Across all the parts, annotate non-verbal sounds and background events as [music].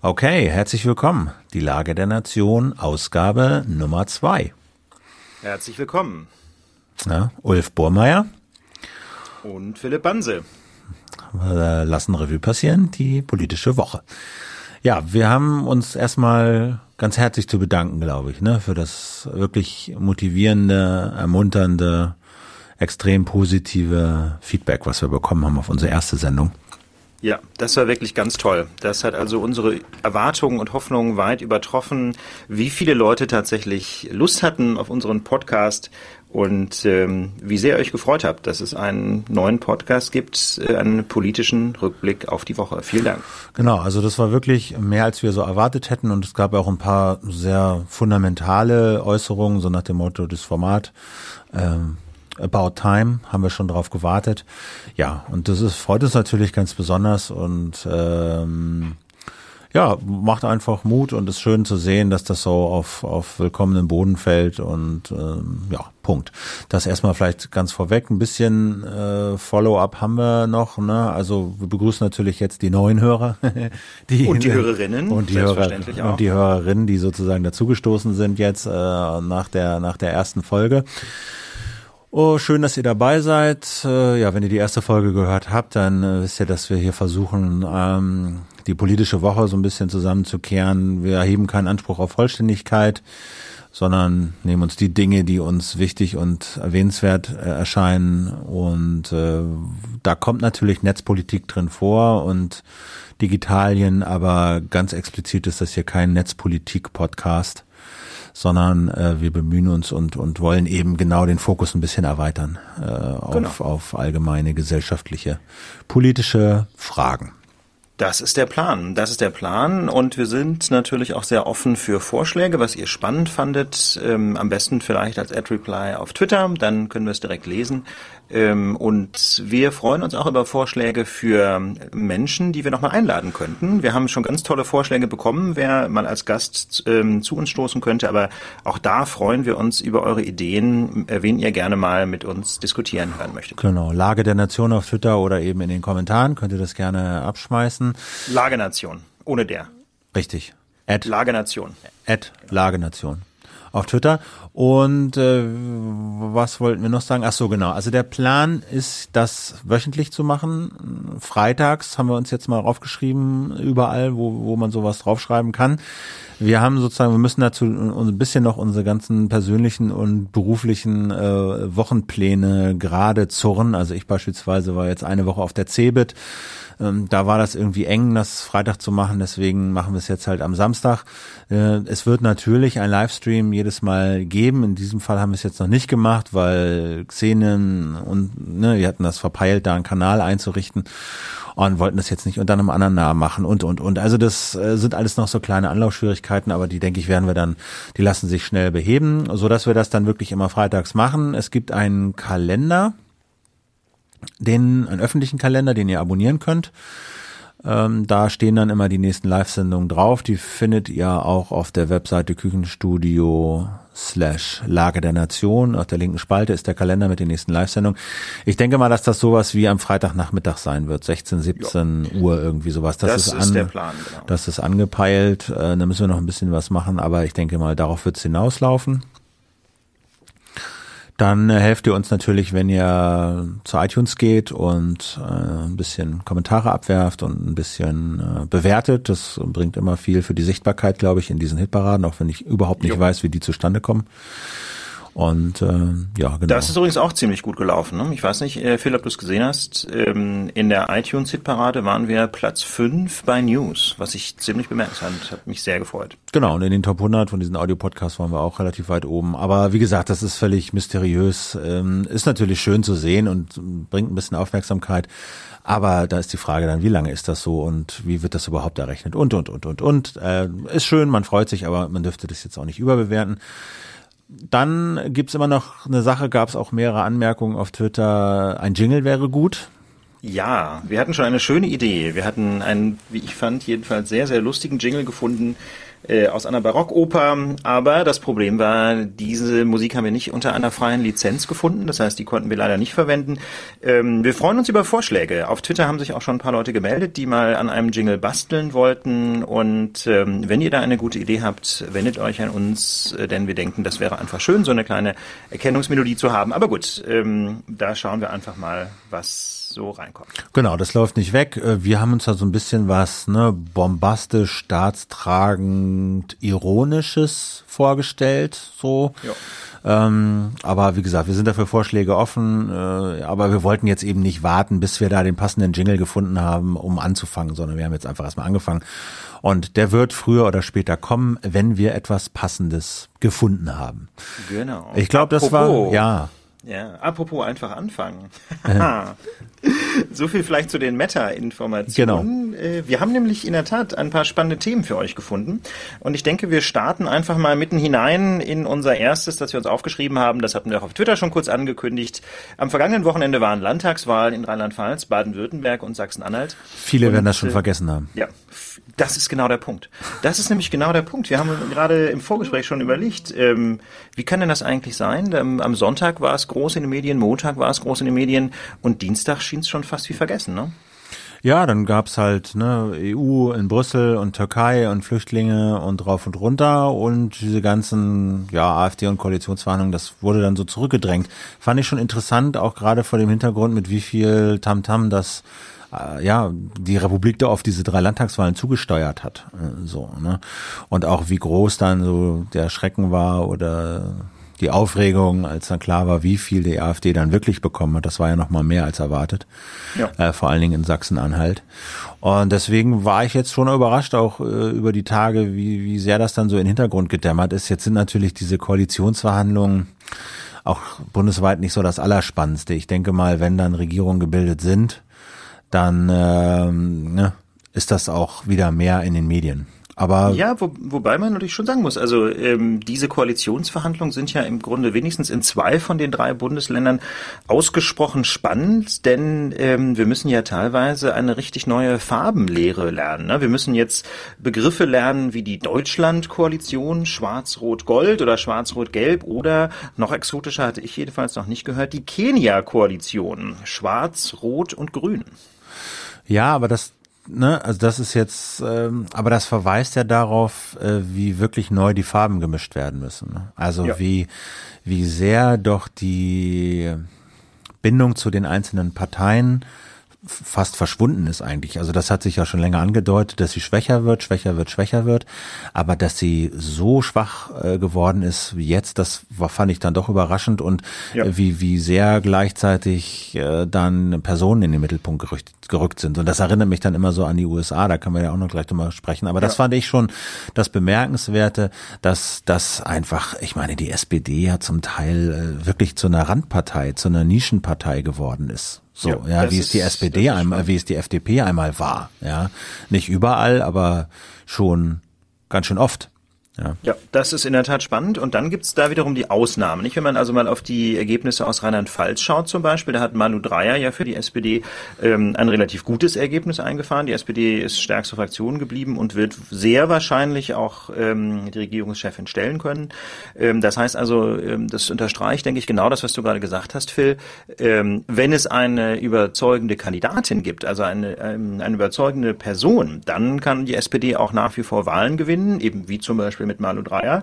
Okay, herzlich willkommen. Die Lage der Nation, Ausgabe Nummer zwei. Herzlich willkommen. Ja, Ulf Burmeier. Und Philipp Banse. Wir lassen Revue passieren, die politische Woche. Ja, wir haben uns erstmal ganz herzlich zu bedanken, glaube ich, ne, für das wirklich motivierende, ermunternde, extrem positive Feedback, was wir bekommen haben auf unsere erste Sendung. Ja, das war wirklich ganz toll. Das hat also unsere Erwartungen und Hoffnungen weit übertroffen, wie viele Leute tatsächlich Lust hatten auf unseren Podcast und ähm, wie sehr ihr euch gefreut habt, dass es einen neuen Podcast gibt, äh, einen politischen Rückblick auf die Woche. Vielen Dank. Genau, also das war wirklich mehr, als wir so erwartet hätten und es gab auch ein paar sehr fundamentale Äußerungen, so nach dem Motto des Format. Ähm, About Time, haben wir schon drauf gewartet. Ja, und das ist, freut uns natürlich ganz besonders und ähm, ja, macht einfach Mut und ist schön zu sehen, dass das so auf, auf willkommenen Boden fällt und ähm, ja, Punkt. Das erstmal vielleicht ganz vorweg. Ein bisschen äh, Follow-up haben wir noch. Ne? Also wir begrüßen natürlich jetzt die neuen Hörer. [laughs] die, und die Hörerinnen. [laughs] Und die, Hörer, und die Hörerinnen, die sozusagen dazugestoßen sind jetzt äh, nach, der, nach der ersten Folge. Oh, schön, dass ihr dabei seid. Äh, ja, wenn ihr die erste Folge gehört habt, dann äh, wisst ihr, dass wir hier versuchen, ähm, die politische Woche so ein bisschen zusammenzukehren. Wir erheben keinen Anspruch auf Vollständigkeit, sondern nehmen uns die Dinge, die uns wichtig und erwähnenswert äh, erscheinen. Und da kommt natürlich Netzpolitik drin vor und Digitalien, aber ganz explizit ist das hier kein Netzpolitik-Podcast sondern äh, wir bemühen uns und, und wollen eben genau den Fokus ein bisschen erweitern äh, auf, genau. auf allgemeine gesellschaftliche, politische Fragen. Das ist der Plan. Das ist der Plan. Und wir sind natürlich auch sehr offen für Vorschläge, was ihr spannend fandet. Ähm, am besten vielleicht als Ad-Reply auf Twitter. Dann können wir es direkt lesen. Ähm, und wir freuen uns auch über Vorschläge für Menschen, die wir nochmal einladen könnten. Wir haben schon ganz tolle Vorschläge bekommen, wer mal als Gast ähm, zu uns stoßen könnte. Aber auch da freuen wir uns über eure Ideen, äh, wen ihr gerne mal mit uns diskutieren hören möchtet. Genau. Lage der Nation auf Twitter oder eben in den Kommentaren könnt ihr das gerne abschmeißen. Lage Nation. Ohne der. Richtig. Ad, Lage Nation. Ad Lage Nation auf Twitter. Und äh, was wollten wir noch sagen? Ach so, genau. Also der Plan ist, das wöchentlich zu machen. Freitags haben wir uns jetzt mal aufgeschrieben, überall, wo, wo man sowas draufschreiben kann. Wir haben sozusagen, wir müssen dazu ein bisschen noch unsere ganzen persönlichen und beruflichen äh, Wochenpläne gerade zurren. Also ich beispielsweise war jetzt eine Woche auf der CeBIT ähm, da war das irgendwie eng, das Freitag zu machen, deswegen machen wir es jetzt halt am Samstag. Äh, es wird natürlich ein Livestream jedes Mal geben. In diesem Fall haben wir es jetzt noch nicht gemacht, weil Xenen und ne, wir hatten das verpeilt, da einen Kanal einzurichten und wollten das jetzt nicht unter einem anderen Namen machen und und und. Also das äh, sind alles noch so kleine Anlaufschwierigkeiten, aber die denke ich werden wir dann, die lassen sich schnell beheben, so dass wir das dann wirklich immer freitags machen. Es gibt einen Kalender, den, einen öffentlichen Kalender, den ihr abonnieren könnt. Ähm, da stehen dann immer die nächsten Live-Sendungen drauf. Die findet ihr auch auf der Webseite Küchenstudio slash Lage der Nation. Auf der linken Spalte ist der Kalender mit den nächsten Live-Sendungen. Ich denke mal, dass das sowas wie am Freitagnachmittag sein wird. 16, 17 jo. Uhr irgendwie sowas. Das, das ist, ist an, der Plan, genau. Das ist angepeilt. Äh, da müssen wir noch ein bisschen was machen, aber ich denke mal, darauf wird es hinauslaufen. Dann äh, helft ihr uns natürlich, wenn ihr zu iTunes geht und äh, ein bisschen Kommentare abwerft und ein bisschen äh, bewertet. Das bringt immer viel für die Sichtbarkeit, glaube ich, in diesen Hitparaden, auch wenn ich überhaupt nicht jo. weiß, wie die zustande kommen. Und äh, ja, genau. Das ist übrigens auch ziemlich gut gelaufen. Ne? Ich weiß nicht, äh, Phil, ob du es gesehen hast. Ähm, in der iTunes-Hitparade waren wir Platz 5 bei News, was ich ziemlich bemerkenswert hat mich sehr gefreut. Genau, und in den Top 100 von diesen Audio-Podcasts waren wir auch relativ weit oben. Aber wie gesagt, das ist völlig mysteriös. Ähm, ist natürlich schön zu sehen und bringt ein bisschen Aufmerksamkeit. Aber da ist die Frage dann, wie lange ist das so und wie wird das überhaupt errechnet und, und, und, und, und. Äh, ist schön, man freut sich, aber man dürfte das jetzt auch nicht überbewerten. Dann gibt's immer noch eine Sache, gab es auch mehrere Anmerkungen auf Twitter, ein Jingle wäre gut. Ja, wir hatten schon eine schöne Idee. Wir hatten einen, wie ich fand, jedenfalls sehr, sehr lustigen Jingle gefunden, äh, aus einer Barockoper. Aber das Problem war, diese Musik haben wir nicht unter einer freien Lizenz gefunden. Das heißt, die konnten wir leider nicht verwenden. Ähm, wir freuen uns über Vorschläge. Auf Twitter haben sich auch schon ein paar Leute gemeldet, die mal an einem Jingle basteln wollten. Und ähm, wenn ihr da eine gute Idee habt, wendet euch an uns, äh, denn wir denken, das wäre einfach schön, so eine kleine Erkennungsmelodie zu haben. Aber gut, ähm, da schauen wir einfach mal, was so reinkommt. Genau, das läuft nicht weg. Äh, wir haben uns da so ein bisschen was ne, bombastisch, staatstragend, ironisches vorgestellt, so. Ja. Ähm, aber wie gesagt, wir sind dafür Vorschläge offen, äh, aber wir wollten jetzt eben nicht warten, bis wir da den passenden Jingle gefunden haben, um anzufangen, sondern wir haben jetzt einfach erstmal angefangen. Und der wird früher oder später kommen, wenn wir etwas Passendes gefunden haben. Genau. Ich glaube, das war, ja. Ja, apropos einfach anfangen. [laughs] [laughs] so viel vielleicht zu den Meta-Informationen. Genau. Äh, wir haben nämlich in der Tat ein paar spannende Themen für euch gefunden. Und ich denke, wir starten einfach mal mitten hinein in unser erstes, das wir uns aufgeschrieben haben. Das hatten wir auch auf Twitter schon kurz angekündigt. Am vergangenen Wochenende waren Landtagswahlen in Rheinland-Pfalz, Baden-Württemberg und Sachsen-Anhalt. Viele und, werden das schon äh, vergessen haben. Ja, das ist genau der Punkt. Das ist nämlich genau der Punkt. Wir haben gerade im Vorgespräch schon überlegt, ähm, wie kann denn das eigentlich sein? Ähm, am Sonntag war es groß in den Medien, Montag war es groß in den Medien und Dienstag schien es schon fast wie vergessen, ne? Ja, dann gab's halt ne, EU in Brüssel und Türkei und Flüchtlinge und drauf und runter und diese ganzen ja AfD und Koalitionsverhandlungen, das wurde dann so zurückgedrängt. Fand ich schon interessant, auch gerade vor dem Hintergrund, mit wie viel Tamtam -Tam das äh, ja, die Republik da auf diese drei Landtagswahlen zugesteuert hat. Äh, so, ne? Und auch wie groß dann so der Schrecken war oder die Aufregung, als dann klar war, wie viel die AfD dann wirklich bekommen hat. Das war ja noch mal mehr als erwartet. Ja. Äh, vor allen Dingen in Sachsen-Anhalt. Und deswegen war ich jetzt schon überrascht, auch äh, über die Tage, wie, wie sehr das dann so in den Hintergrund gedämmert ist. Jetzt sind natürlich diese Koalitionsverhandlungen auch bundesweit nicht so das Allerspannendste. Ich denke mal, wenn dann Regierungen gebildet sind, dann ähm, ne, ist das auch wieder mehr in den Medien. Aber ja, wo, wobei man natürlich schon sagen muss, also ähm, diese Koalitionsverhandlungen sind ja im Grunde wenigstens in zwei von den drei Bundesländern ausgesprochen spannend, denn ähm, wir müssen ja teilweise eine richtig neue Farbenlehre lernen. Ne? Wir müssen jetzt Begriffe lernen wie die Deutschland-Koalition, Schwarz-Rot-Gold oder Schwarz-Rot-Gelb oder noch exotischer hatte ich jedenfalls noch nicht gehört, die Kenia-Koalition, Schwarz, Rot und Grün. Ja, aber das, ne, also das ist jetzt, ähm, aber das verweist ja darauf, äh, wie wirklich neu die Farben gemischt werden müssen. Ne? Also ja. wie, wie sehr doch die Bindung zu den einzelnen Parteien fast verschwunden ist eigentlich. Also das hat sich ja schon länger angedeutet, dass sie schwächer wird, schwächer wird, schwächer wird. Aber dass sie so schwach äh, geworden ist wie jetzt, das war, fand ich dann doch überraschend und ja. äh, wie, wie sehr gleichzeitig äh, dann Personen in den Mittelpunkt gerückt, gerückt sind. Und das erinnert mich dann immer so an die USA, da kann man ja auch noch gleich drüber sprechen. Aber das fand ich schon das Bemerkenswerte, dass das einfach, ich meine, die SPD ja zum Teil äh, wirklich zu einer Randpartei, zu einer Nischenpartei geworden ist. So, ja, ja wie es die SPD einmal, wie es die FDP einmal war, ja. Nicht überall, aber schon ganz schön oft. Ja. ja, das ist in der Tat spannend. Und dann gibt's da wiederum die Ausnahmen. Nicht, wenn man also mal auf die Ergebnisse aus Rheinland-Pfalz schaut zum Beispiel, da hat Manu Dreyer ja für die SPD ähm, ein relativ gutes Ergebnis eingefahren. Die SPD ist stärkste Fraktion geblieben und wird sehr wahrscheinlich auch ähm, die Regierungschefin stellen können. Ähm, das heißt also, ähm, das unterstreicht, denke ich, genau das, was du gerade gesagt hast, Phil. Ähm, wenn es eine überzeugende Kandidatin gibt, also eine, ähm, eine überzeugende Person, dann kann die SPD auch nach wie vor Wahlen gewinnen, eben wie zum Beispiel mit Malu Dreyer.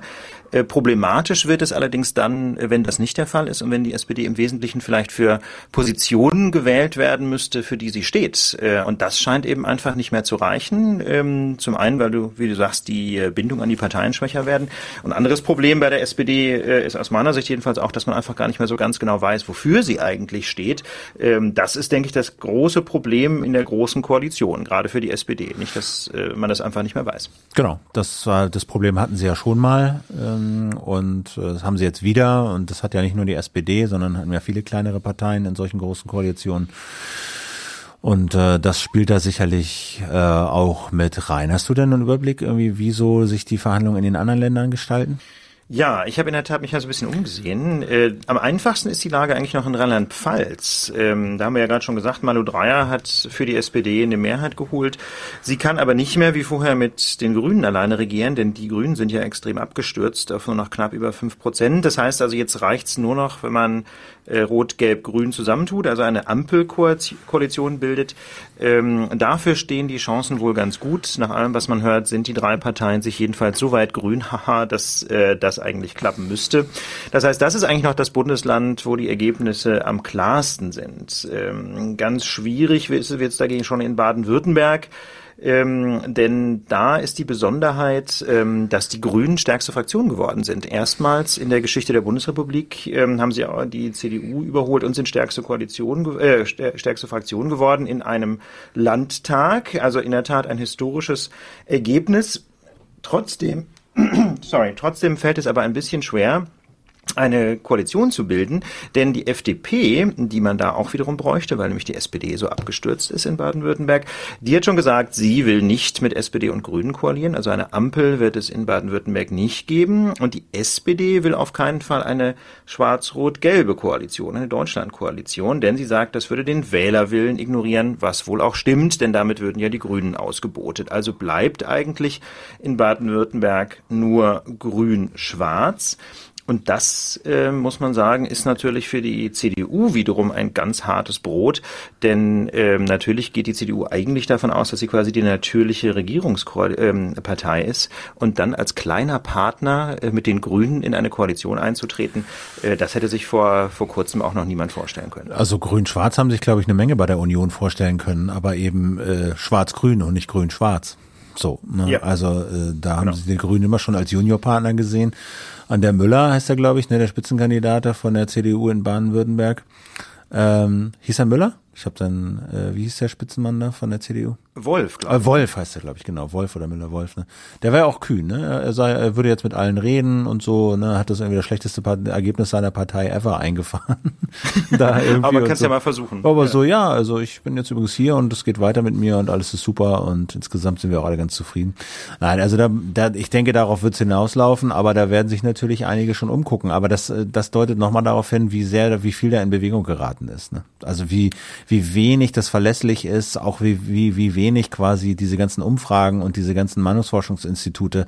Äh, problematisch wird es allerdings dann, äh, wenn das nicht der Fall ist und wenn die SPD im Wesentlichen vielleicht für Positionen gewählt werden müsste, für die sie steht. Äh, und das scheint eben einfach nicht mehr zu reichen. Ähm, zum einen, weil du, wie du sagst, die Bindung an die Parteien schwächer werden. Und anderes Problem bei der SPD ist aus meiner Sicht jedenfalls auch, dass man einfach gar nicht mehr so ganz genau weiß, wofür sie eigentlich steht. Ähm, das ist, denke ich, das große Problem in der großen Koalition, gerade für die SPD. Nicht, dass man das einfach nicht mehr weiß. Genau, das das Problem hatten sie ja schon mal ähm, und äh, das haben sie jetzt wieder und das hat ja nicht nur die SPD, sondern hatten ja viele kleinere Parteien in solchen großen Koalitionen. Und äh, das spielt da sicherlich äh, auch mit rein. Hast du denn einen Überblick, irgendwie, wieso sich die Verhandlungen in den anderen Ländern gestalten? Ja, ich habe in der Tat mich mal so ein bisschen umgesehen. Äh, am einfachsten ist die Lage eigentlich noch in Rheinland-Pfalz. Ähm, da haben wir ja gerade schon gesagt, Malu Dreyer hat für die SPD eine Mehrheit geholt. Sie kann aber nicht mehr wie vorher mit den Grünen alleine regieren, denn die Grünen sind ja extrem abgestürzt auf nur noch knapp über fünf Prozent. Das heißt also, jetzt reicht's nur noch, wenn man äh, Rot-Gelb-Grün zusammentut, also eine Ampelkoalition bildet. Ähm, dafür stehen die Chancen wohl ganz gut. Nach allem, was man hört, sind die drei Parteien sich jedenfalls so weit grün, [laughs] haha, dass äh, das eigentlich klappen müsste. Das heißt, das ist eigentlich noch das Bundesland, wo die Ergebnisse am klarsten sind. Ähm, ganz schwierig wird es dagegen schon in Baden-Württemberg. Ähm, denn da ist die Besonderheit, ähm, dass die Grünen stärkste Fraktion geworden sind. Erstmals in der Geschichte der Bundesrepublik ähm, haben sie die CDU überholt und sind stärkste Koalition, äh, stärkste Fraktion geworden in einem Landtag. Also in der Tat ein historisches Ergebnis. Trotzdem, sorry, trotzdem fällt es aber ein bisschen schwer, eine Koalition zu bilden, denn die FDP, die man da auch wiederum bräuchte, weil nämlich die SPD so abgestürzt ist in Baden-Württemberg, die hat schon gesagt, sie will nicht mit SPD und Grünen koalieren, also eine Ampel wird es in Baden-Württemberg nicht geben und die SPD will auf keinen Fall eine schwarz-rot-gelbe Koalition, eine Deutschland-Koalition, denn sie sagt, das würde den Wählerwillen ignorieren, was wohl auch stimmt, denn damit würden ja die Grünen ausgebotet. Also bleibt eigentlich in Baden-Württemberg nur grün-schwarz. Und das, äh, muss man sagen, ist natürlich für die CDU wiederum ein ganz hartes Brot, denn äh, natürlich geht die CDU eigentlich davon aus, dass sie quasi die natürliche Regierungspartei ähm, ist und dann als kleiner Partner äh, mit den Grünen in eine Koalition einzutreten, äh, das hätte sich vor, vor kurzem auch noch niemand vorstellen können. Also Grün-Schwarz haben sich, glaube ich, eine Menge bei der Union vorstellen können, aber eben äh, Schwarz-Grün und nicht Grün-Schwarz. So, ne? ja. also äh, da haben genau. sie die Grünen immer schon als Juniorpartner gesehen. An der Müller heißt er, glaube ich, ne, der Spitzenkandidat von der CDU in Baden-Württemberg. Ähm, hieß er Müller? Ich habe dann, äh, wie hieß der Spitzenmann da von der CDU? Wolf, glaube ich. Äh, Wolf heißt er, glaube ich, genau. Wolf oder Müller Wolf. Ne? Der war ja auch kühn, ne? Er, sei, er würde jetzt mit allen reden und so, ne? Hat das irgendwie das schlechteste Ergebnis seiner Partei ever [laughs] eingefahren. [laughs] da irgendwie Aber kannst so. ja mal versuchen. Aber ja. so, ja, also ich bin jetzt übrigens hier und es geht weiter mit mir und alles ist super und insgesamt sind wir auch alle ganz zufrieden. Nein, also da, da ich denke, darauf wird es hinauslaufen, aber da werden sich natürlich einige schon umgucken. Aber das, das deutet nochmal darauf hin, wie sehr, wie viel da in Bewegung geraten ist. Ne? Also wie, wie wenig das verlässlich ist, auch wie, wie, wie wenig wenig quasi diese ganzen Umfragen und diese ganzen Meinungsforschungsinstitute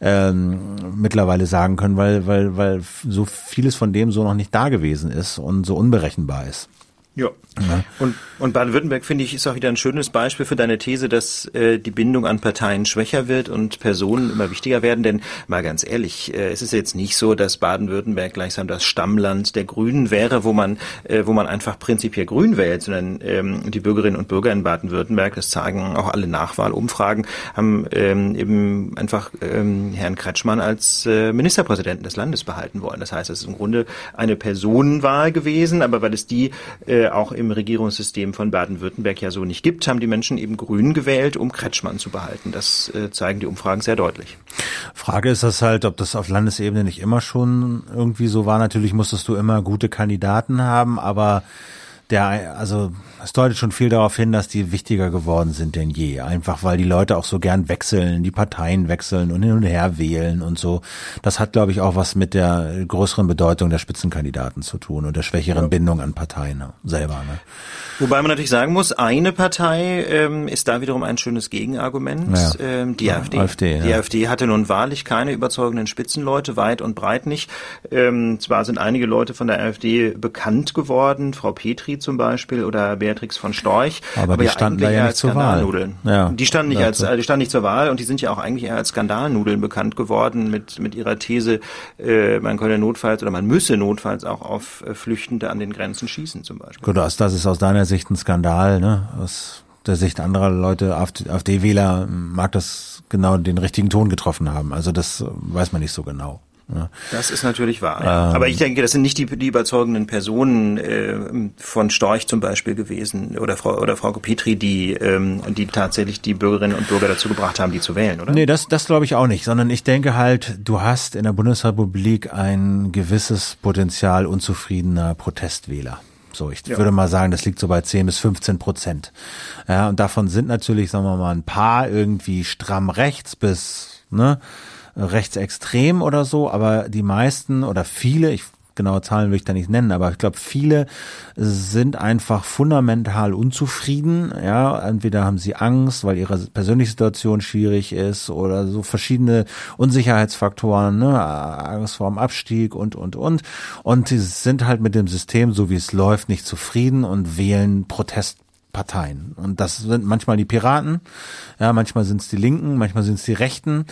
ähm, mittlerweile sagen können, weil, weil, weil so vieles von dem so noch nicht da gewesen ist und so unberechenbar ist. Ja. ja. Und, und Baden-Württemberg, finde ich, ist auch wieder ein schönes Beispiel für deine These, dass äh, die Bindung an Parteien schwächer wird und Personen immer wichtiger werden. Denn mal ganz ehrlich, äh, es ist jetzt nicht so, dass Baden-Württemberg gleichsam das Stammland der Grünen wäre, wo man, äh, wo man einfach prinzipiell grün wählt, sondern ähm, die Bürgerinnen und Bürger in Baden-Württemberg, das zeigen auch alle Nachwahlumfragen, haben ähm, eben einfach ähm, Herrn Kretschmann als äh, Ministerpräsidenten des Landes behalten wollen. Das heißt, es ist im Grunde eine Personenwahl gewesen, aber weil es die äh, auch im Regierungssystem von Baden-Württemberg ja so nicht gibt, haben die Menschen eben Grün gewählt, um Kretschmann zu behalten. Das äh, zeigen die Umfragen sehr deutlich. Frage ist das halt, ob das auf Landesebene nicht immer schon irgendwie so war. Natürlich musstest du immer gute Kandidaten haben, aber der, also es deutet schon viel darauf hin, dass die wichtiger geworden sind denn je. Einfach weil die Leute auch so gern wechseln, die Parteien wechseln und hin und her wählen und so. Das hat, glaube ich, auch was mit der größeren Bedeutung der Spitzenkandidaten zu tun und der schwächeren ja. Bindung an Parteien selber. Ne? Wobei man natürlich sagen muss, eine Partei ähm, ist da wiederum ein schönes Gegenargument. Ja. Ähm, die ja, AfD. AfD die AfD hatte nun wahrlich keine überzeugenden Spitzenleute, weit und breit nicht. Ähm, zwar sind einige Leute von der AfD bekannt geworden, Frau Petri zum Beispiel oder Beatrix von Storch. Aber, aber die standen da ja nicht zur Wahl. Ja, die standen nicht als, die standen nicht zur Wahl und die sind ja auch eigentlich eher als Skandalnudeln bekannt geworden mit, mit ihrer These, äh, man könne notfalls oder man müsse notfalls auch auf äh, Flüchtende an den Grenzen schießen zum Beispiel. Gut, das ist aus deiner Sicht ein Skandal, ne? Aus der Sicht anderer Leute, AfD-Wähler mag das genau den richtigen Ton getroffen haben. Also das weiß man nicht so genau. Ja. Das ist natürlich wahr. Ähm, Aber ich denke, das sind nicht die, die überzeugenden Personen äh, von Storch zum Beispiel gewesen oder Frau oder Frau Petri, die ähm, die tatsächlich die Bürgerinnen und Bürger dazu gebracht haben, die zu wählen, oder? Nee, das das glaube ich auch nicht, sondern ich denke halt, du hast in der Bundesrepublik ein gewisses Potenzial unzufriedener Protestwähler. So, ich ja. würde mal sagen, das liegt so bei 10 bis 15 Prozent. Ja, und davon sind natürlich, sagen wir mal, ein paar irgendwie stramm rechts bis, ne, rechtsextrem oder so, aber die meisten oder viele, ich genaue Zahlen will ich da nicht nennen, aber ich glaube, viele sind einfach fundamental unzufrieden. Ja, entweder haben sie Angst, weil ihre persönliche Situation schwierig ist oder so verschiedene Unsicherheitsfaktoren, ne, Angst vor dem Abstieg und, und, und. Und sie sind halt mit dem System, so wie es läuft, nicht zufrieden und wählen Protest Parteien. Und das sind manchmal die Piraten, ja, manchmal sind es die Linken, manchmal sind es die Rechten.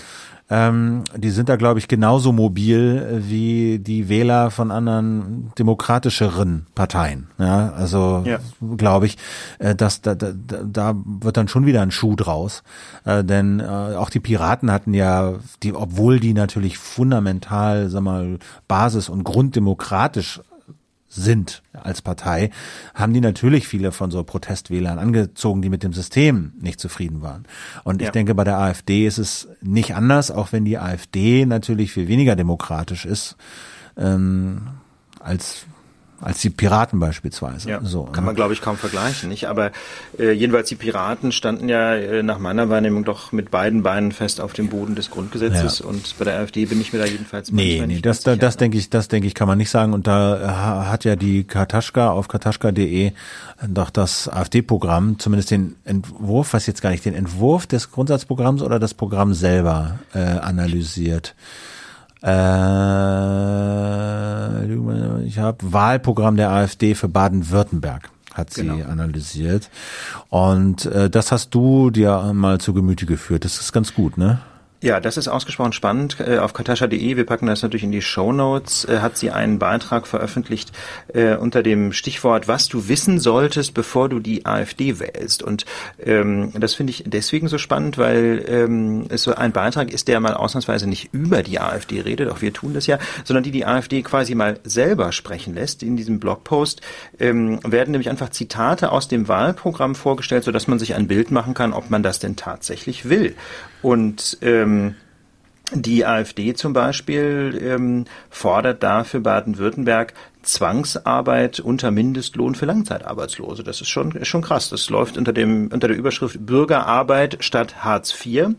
Ähm, die sind da, glaube ich, genauso mobil wie die Wähler von anderen demokratischeren Parteien. Ja, also ja. glaube ich, äh, dass da, da, da wird dann schon wieder ein Schuh draus. Äh, denn äh, auch die Piraten hatten ja, die, obwohl die natürlich fundamental, sag mal, basis- und grunddemokratisch sind als Partei, haben die natürlich viele von so Protestwählern angezogen, die mit dem System nicht zufrieden waren. Und ja. ich denke, bei der AfD ist es nicht anders, auch wenn die AfD natürlich viel weniger demokratisch ist ähm, als als die Piraten beispielsweise. Ja, so, kann ne? man, glaube ich, kaum vergleichen. Nicht? Aber äh, jedenfalls die Piraten standen ja äh, nach meiner Wahrnehmung doch mit beiden Beinen fest auf dem Boden des Grundgesetzes ja. und bei der AfD bin ich mir da jedenfalls nee, nee, das, da, das denke ich, das denke ich, kann man nicht sagen. Und da hat ja die Kartaschka auf kartaschka.de doch das AfD-Programm, zumindest den Entwurf, was jetzt gar nicht, den Entwurf des Grundsatzprogramms oder das Programm selber äh, analysiert. Äh, ich habe Wahlprogramm der AfD für Baden-Württemberg hat sie genau. analysiert. Und äh, das hast du dir mal zu Gemüte geführt. Das ist ganz gut, ne? Ja, das ist ausgesprochen spannend. Äh, auf katascha.de, wir packen das natürlich in die Show Notes, äh, hat sie einen Beitrag veröffentlicht äh, unter dem Stichwort, was du wissen solltest, bevor du die AfD wählst. Und ähm, das finde ich deswegen so spannend, weil ähm, es so ein Beitrag ist, der mal ausnahmsweise nicht über die AfD redet, auch wir tun das ja, sondern die die AfD quasi mal selber sprechen lässt. In diesem Blogpost ähm, werden nämlich einfach Zitate aus dem Wahlprogramm vorgestellt, sodass man sich ein Bild machen kann, ob man das denn tatsächlich will. Und ähm, die AfD zum Beispiel ähm, fordert da für Baden-Württemberg Zwangsarbeit unter Mindestlohn für Langzeitarbeitslose. Das ist schon, schon krass. Das läuft unter dem, unter der Überschrift Bürgerarbeit statt Hartz IV.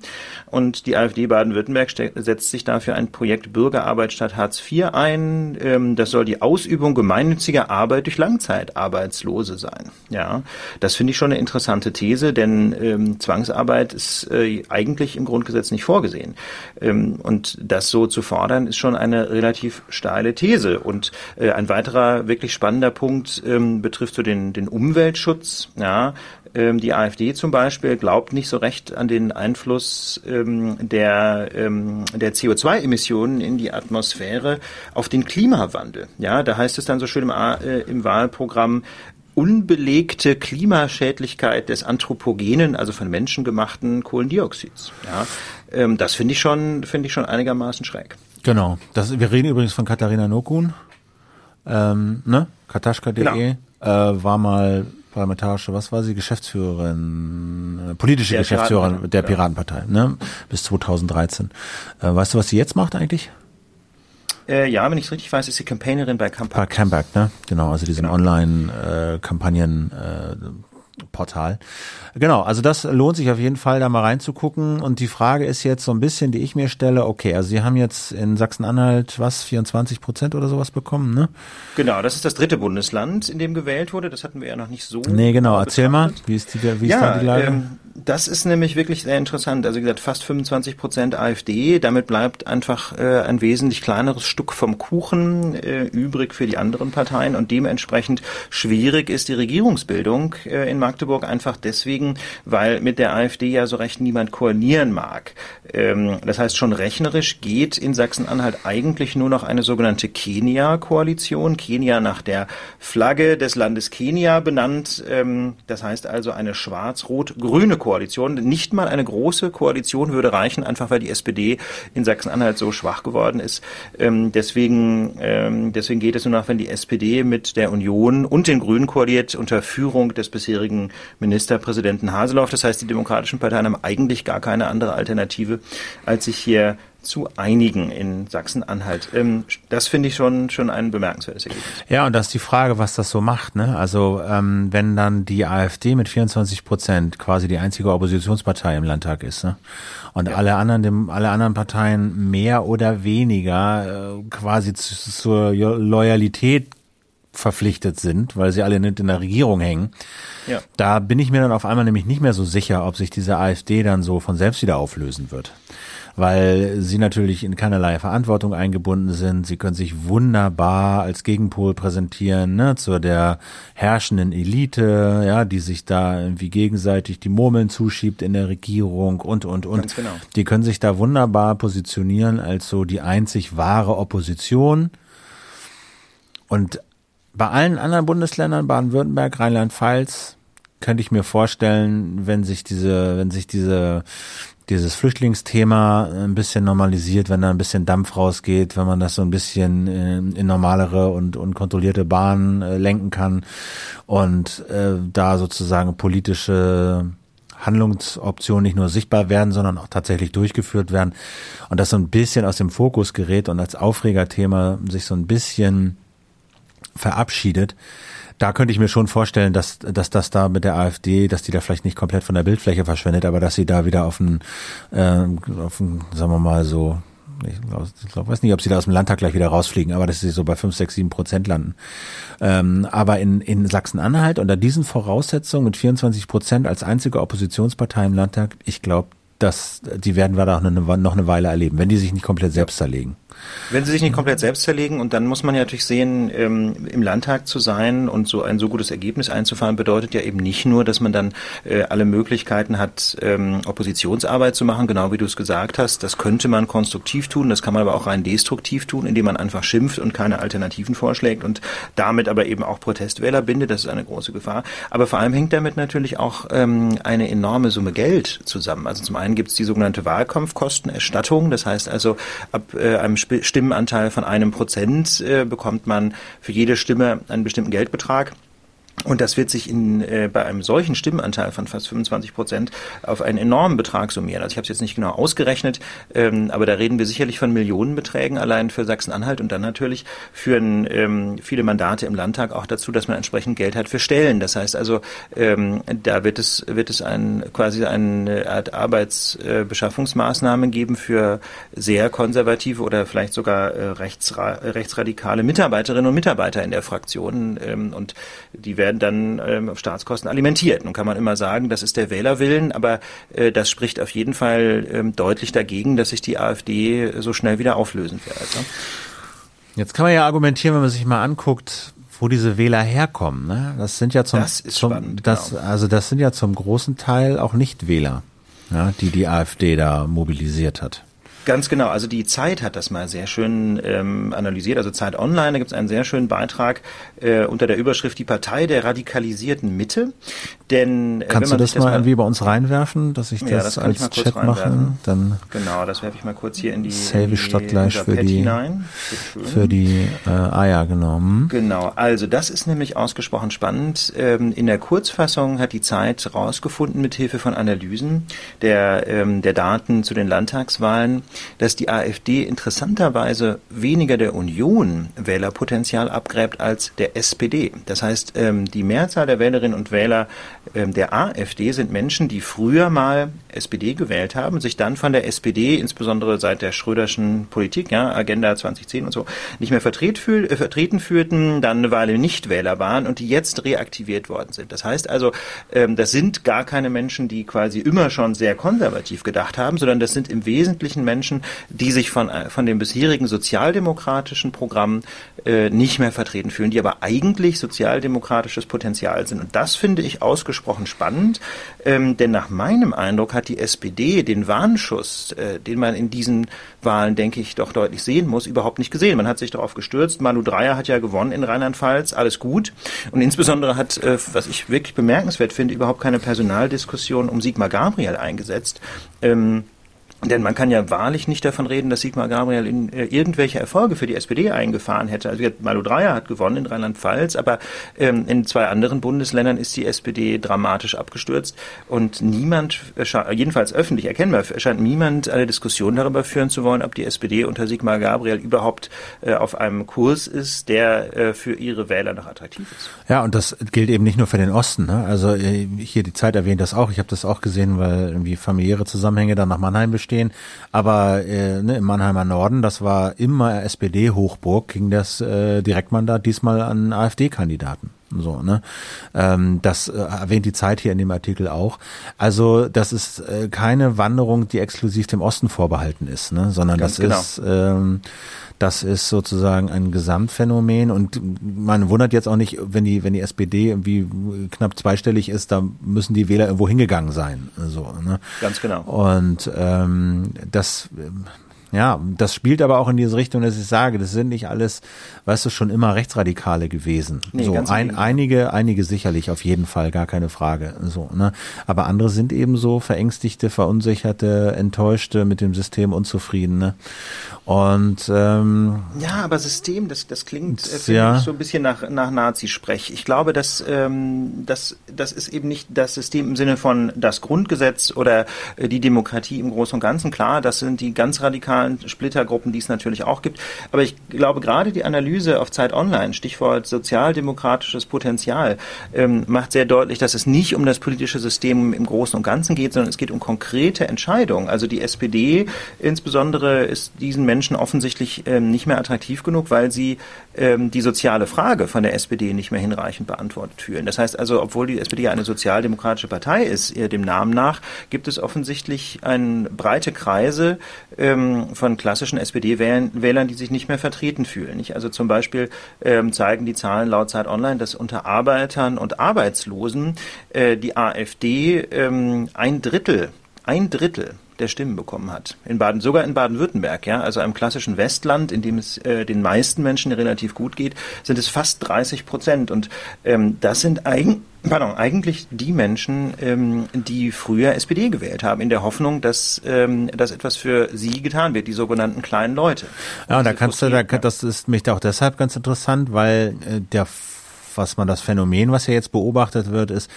Und die AfD Baden-Württemberg setzt sich dafür ein Projekt Bürgerarbeit statt Hartz IV ein. Ähm, das soll die Ausübung gemeinnütziger Arbeit durch Langzeitarbeitslose sein. Ja, das finde ich schon eine interessante These, denn ähm, Zwangsarbeit ist äh, eigentlich im Grundgesetz nicht vorgesehen. Ähm, und das so zu fordern, ist schon eine relativ steile These. Und äh, ein weiterer wirklich spannender Punkt ähm, betrifft so den, den Umweltschutz. Ja, ähm, die AfD zum Beispiel glaubt nicht so recht an den Einfluss ähm, der, ähm, der CO2-Emissionen in die Atmosphäre auf den Klimawandel. Ja, da heißt es dann so schön im, äh, im Wahlprogramm, unbelegte Klimaschädlichkeit des anthropogenen, also von Menschen gemachten Kohlendioxids. Ja, ähm, das finde ich schon, ich schon einigermaßen schräg. Genau. Das, wir reden übrigens von Katharina Nokun ähm, ne? Kataschka.de genau. äh, war mal parlamentarische, was war sie, Geschäftsführerin, äh, politische der Geschäftsführerin Piraten, der Piratenpartei, ne? Bis 2013. Äh, weißt du, was sie jetzt macht eigentlich? Äh, ja, wenn ich es richtig weiß, ist sie Campaignerin bei Campact. Bei Campact, ne? Genau, also diesen genau. Online-Kampagnen äh, Portal. Genau, also das lohnt sich auf jeden Fall, da mal reinzugucken. Und die Frage ist jetzt so ein bisschen, die ich mir stelle, okay, also Sie haben jetzt in Sachsen-Anhalt was, 24 Prozent oder sowas bekommen, ne? Genau, das ist das dritte Bundesland, in dem gewählt wurde. Das hatten wir ja noch nicht so. Nee, genau, erzähl mal, wie ist die, wie ja, ist da die Lage? Ähm, das ist nämlich wirklich sehr interessant. Also wie gesagt, fast 25 Prozent AfD. Damit bleibt einfach äh, ein wesentlich kleineres Stück vom Kuchen äh, übrig für die anderen Parteien und dementsprechend schwierig ist die Regierungsbildung äh, in Magdeburg einfach deswegen, weil mit der AfD ja so recht niemand koordinieren mag. Ähm, das heißt, schon rechnerisch geht in Sachsen-Anhalt eigentlich nur noch eine sogenannte Kenia-Koalition. Kenia nach der Flagge des Landes Kenia benannt. Ähm, das heißt also eine schwarz-rot-grüne Koalition. Nicht mal eine große Koalition würde reichen, einfach weil die SPD in Sachsen-Anhalt so schwach geworden ist. Ähm, deswegen, ähm, deswegen geht es nur noch, wenn die SPD mit der Union und den Grünen koaliert unter Führung des bisherigen Ministerpräsidenten Haseloff. Das heißt, die demokratischen Parteien haben eigentlich gar keine andere Alternative, als sich hier zu einigen in Sachsen-Anhalt. Ähm, das finde ich schon, schon ein bemerkenswertes Ergebnis. Ja, und das ist die Frage, was das so macht. Ne? Also ähm, wenn dann die AfD mit 24 Prozent quasi die einzige Oppositionspartei im Landtag ist ne? und ja. alle anderen, dem, alle anderen Parteien mehr oder weniger äh, quasi zu, zur Loyalität verpflichtet sind, weil sie alle nicht in der Regierung hängen. Ja. Da bin ich mir dann auf einmal nämlich nicht mehr so sicher, ob sich diese AfD dann so von selbst wieder auflösen wird weil sie natürlich in keinerlei Verantwortung eingebunden sind. Sie können sich wunderbar als Gegenpol präsentieren ne, zu der herrschenden Elite, ja, die sich da irgendwie gegenseitig die Murmeln zuschiebt in der Regierung und und und. Ganz genau. Die können sich da wunderbar positionieren als so die einzig wahre Opposition. Und bei allen anderen Bundesländern, Baden-Württemberg, Rheinland-Pfalz, könnte ich mir vorstellen, wenn sich diese, wenn sich diese dieses Flüchtlingsthema ein bisschen normalisiert, wenn da ein bisschen Dampf rausgeht, wenn man das so ein bisschen in, in normalere und, und kontrollierte Bahnen äh, lenken kann und äh, da sozusagen politische Handlungsoptionen nicht nur sichtbar werden, sondern auch tatsächlich durchgeführt werden und das so ein bisschen aus dem Fokus gerät und als Aufregerthema sich so ein bisschen verabschiedet, da könnte ich mir schon vorstellen, dass, dass das da mit der AfD, dass die da vielleicht nicht komplett von der Bildfläche verschwendet, aber dass sie da wieder auf ein, äh, auf ein sagen wir mal so, ich, glaub, ich glaub, weiß nicht, ob sie da aus dem Landtag gleich wieder rausfliegen, aber dass sie so bei fünf, sechs, sieben Prozent landen. Ähm, aber in, in Sachsen-Anhalt unter diesen Voraussetzungen mit 24 Prozent als einzige Oppositionspartei im Landtag, ich glaube, dass die werden wir da noch eine, noch eine Weile erleben, wenn die sich nicht komplett selbst zerlegen. Wenn sie sich nicht komplett selbst zerlegen und dann muss man ja natürlich sehen, ähm, im Landtag zu sein und so ein so gutes Ergebnis einzufahren, bedeutet ja eben nicht nur, dass man dann äh, alle Möglichkeiten hat, ähm, Oppositionsarbeit zu machen, genau wie du es gesagt hast. Das könnte man konstruktiv tun, das kann man aber auch rein destruktiv tun, indem man einfach schimpft und keine Alternativen vorschlägt und damit aber eben auch Protestwähler bindet. Das ist eine große Gefahr. Aber vor allem hängt damit natürlich auch ähm, eine enorme Summe Geld zusammen. Also zum einen gibt es die sogenannte Wahlkampfkostenerstattung. Das heißt also, ab äh, einem Stimmenanteil von einem Prozent äh, bekommt man für jede Stimme einen bestimmten Geldbetrag. Und das wird sich in, äh, bei einem solchen Stimmenanteil von fast 25 Prozent auf einen enormen Betrag summieren. Also ich habe es jetzt nicht genau ausgerechnet, ähm, aber da reden wir sicherlich von Millionenbeträgen allein für Sachsen-Anhalt und dann natürlich führen ähm, viele Mandate im Landtag auch dazu, dass man entsprechend Geld hat für Stellen. Das heißt also, ähm, da wird es wird es ein quasi eine Art Arbeitsbeschaffungsmaßnahmen geben für sehr konservative oder vielleicht sogar äh, rechtsra rechtsradikale Mitarbeiterinnen und Mitarbeiter in der Fraktion ähm, und die werden werden dann ähm, auf Staatskosten alimentiert. Nun kann man immer sagen, das ist der Wählerwillen, aber äh, das spricht auf jeden Fall ähm, deutlich dagegen, dass sich die AfD so schnell wieder auflösen wird. Ne? Jetzt kann man ja argumentieren, wenn man sich mal anguckt, wo diese Wähler herkommen. Ne? Das sind ja zum, das zum spannend, das, genau. also das sind ja zum großen Teil auch nicht Wähler, ja, die die AfD da mobilisiert hat. Ganz genau. Also die Zeit hat das mal sehr schön ähm, analysiert. Also Zeit Online, da gibt es einen sehr schönen Beitrag äh, unter der Überschrift Die Partei der radikalisierten Mitte. Denn äh, kannst du das, das mal irgendwie bei uns reinwerfen, dass ich das, ja, das als Chat mache? Dann genau, das werfe ich mal kurz hier in die. Save ich statt gleich für die, hinein. für die. Äh, ah ja, genau. Hm. Genau. Also das ist nämlich ausgesprochen spannend. Ähm, in der Kurzfassung hat die Zeit rausgefunden mit Hilfe von Analysen der ähm, der Daten zu den Landtagswahlen dass die AfD interessanterweise weniger der Union Wählerpotenzial abgräbt als der SPD. Das heißt, ähm, die Mehrzahl der Wählerinnen und Wähler ähm, der AfD sind Menschen, die früher mal SPD gewählt haben, sich dann von der SPD, insbesondere seit der Schröderschen Politik, ja, Agenda 2010 und so, nicht mehr vertret fühl, äh, vertreten fühlten, dann eine Weile nicht Wähler waren und die jetzt reaktiviert worden sind. Das heißt also, ähm, das sind gar keine Menschen, die quasi immer schon sehr konservativ gedacht haben, sondern das sind im Wesentlichen Menschen, Menschen, die sich von, äh, von dem bisherigen sozialdemokratischen Programm äh, nicht mehr vertreten fühlen, die aber eigentlich sozialdemokratisches Potenzial sind. Und das finde ich ausgesprochen spannend, ähm, denn nach meinem Eindruck hat die SPD den Warnschuss, äh, den man in diesen Wahlen, denke ich, doch deutlich sehen muss, überhaupt nicht gesehen. Man hat sich darauf gestürzt. Manu Dreyer hat ja gewonnen in Rheinland-Pfalz, alles gut. Und insbesondere hat, äh, was ich wirklich bemerkenswert finde, überhaupt keine Personaldiskussion um Sigmar Gabriel eingesetzt. Ähm, Denn man kann ja wahrlich nicht davon reden, dass Sigmar Gabriel in, äh, irgendwelche Erfolge für die SPD eingefahren hätte. Also Malu Dreyer hat gewonnen in Rheinland-Pfalz, aber ähm, in zwei anderen Bundesländern ist die SPD dramatisch abgestürzt und niemand, jedenfalls öffentlich erkennbar, scheint niemand eine Diskussion darüber führen zu wollen, ob die SPD unter Sigmar Gabriel überhaupt äh, auf einem Kurs ist, der äh, für ihre Wähler noch attraktiv ist. Ja, und das gilt eben nicht nur für den Osten. Ne? Also äh, hier die Zeit erwähnt das auch. Ich habe das auch gesehen, weil irgendwie familiäre Zusammenhänge dann nach Mannheim bestehen stehen. Aber äh, ne, im Mannheimer Norden, das war immer SPD-Hochburg, ging das äh, Direktmandat diesmal an AfD-Kandidaten. So, ne? Ähm, das äh, erwähnt die Zeit hier in dem Artikel auch. Also das ist äh, keine Wanderung, die exklusiv dem Osten vorbehalten ist, ne? sondern Ganz das genau. ist ähm, das ist sozusagen ein Gesamtphänomen und man wundert jetzt auch nicht, wenn die, wenn die SPD irgendwie knapp zweistellig ist, da müssen die Wähler irgendwo hingegangen sein. So, ne? Ganz genau. Und ähm, das ja, das spielt aber auch in diese Richtung, dass ich sage, das sind nicht alles, weißt du, schon immer Rechtsradikale gewesen. Nee, so ein, einige, einige sicherlich auf jeden Fall, gar keine Frage. So, ne? Aber andere sind eben so verängstigte, verunsicherte, enttäuschte, mit dem System unzufriedene. Und ähm, ja, aber System, das, das klingt äh, ja. so ein bisschen nach, nach Nazi-Sprech. Ich glaube, dass ähm, das, das ist eben nicht das System im Sinne von das Grundgesetz oder äh, die Demokratie im Großen und Ganzen. Klar, das sind die ganz radikalen Splittergruppen, die es natürlich auch gibt. Aber ich glaube, gerade die Analyse auf Zeit Online, Stichwort sozialdemokratisches Potenzial, ähm, macht sehr deutlich, dass es nicht um das politische System im Großen und Ganzen geht, sondern es geht um konkrete Entscheidungen. Also die SPD insbesondere ist diesen Menschen Menschen offensichtlich ähm, nicht mehr attraktiv genug, weil sie ähm, die soziale Frage von der SPD nicht mehr hinreichend beantwortet fühlen. Das heißt also, obwohl die SPD eine sozialdemokratische Partei ist, dem Namen nach, gibt es offensichtlich ein, breite Kreise ähm, von klassischen SPD-Wählern, die sich nicht mehr vertreten fühlen. Nicht? Also zum Beispiel ähm, zeigen die Zahlen laut Zeit Online, dass unter Arbeitern und Arbeitslosen äh, die AfD ähm, ein Drittel ein Drittel der Stimmen bekommen hat. In Baden, sogar in Baden-Württemberg, ja, also einem klassischen Westland, in dem es äh, den meisten Menschen relativ gut geht, sind es fast 30 Prozent. Und ähm, das sind eigen, pardon, eigentlich die Menschen, ähm, die früher SPD gewählt haben, in der Hoffnung, dass, ähm, dass etwas für sie getan wird, die sogenannten kleinen Leute. Ja, und da kannst du, da, das ist mich auch deshalb ganz interessant, weil äh, der, was man das Phänomen, was ja jetzt beobachtet wird, ist,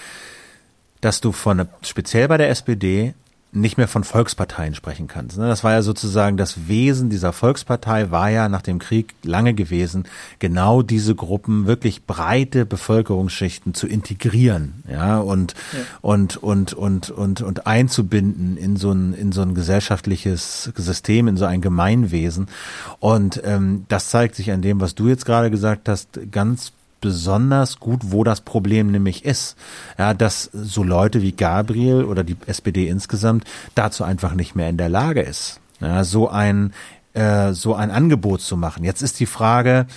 dass du von speziell bei der SPD nicht mehr von Volksparteien sprechen kannst. Ne? Das war ja sozusagen das Wesen dieser Volkspartei war ja nach dem Krieg lange gewesen, genau diese Gruppen wirklich breite Bevölkerungsschichten zu integrieren, ja, und, ja. und, und, und, und, und einzubinden in so ein, in so ein gesellschaftliches System, in so ein Gemeinwesen. Und ähm, das zeigt sich an dem, was du jetzt gerade gesagt hast, ganz besonders gut, wo das Problem nämlich ist. Ja, dass so Leute wie Gabriel oder die SPD insgesamt dazu einfach nicht mehr in der Lage ist. Ja, so ein äh, so ein Angebot zu machen. Jetzt ist die Frage,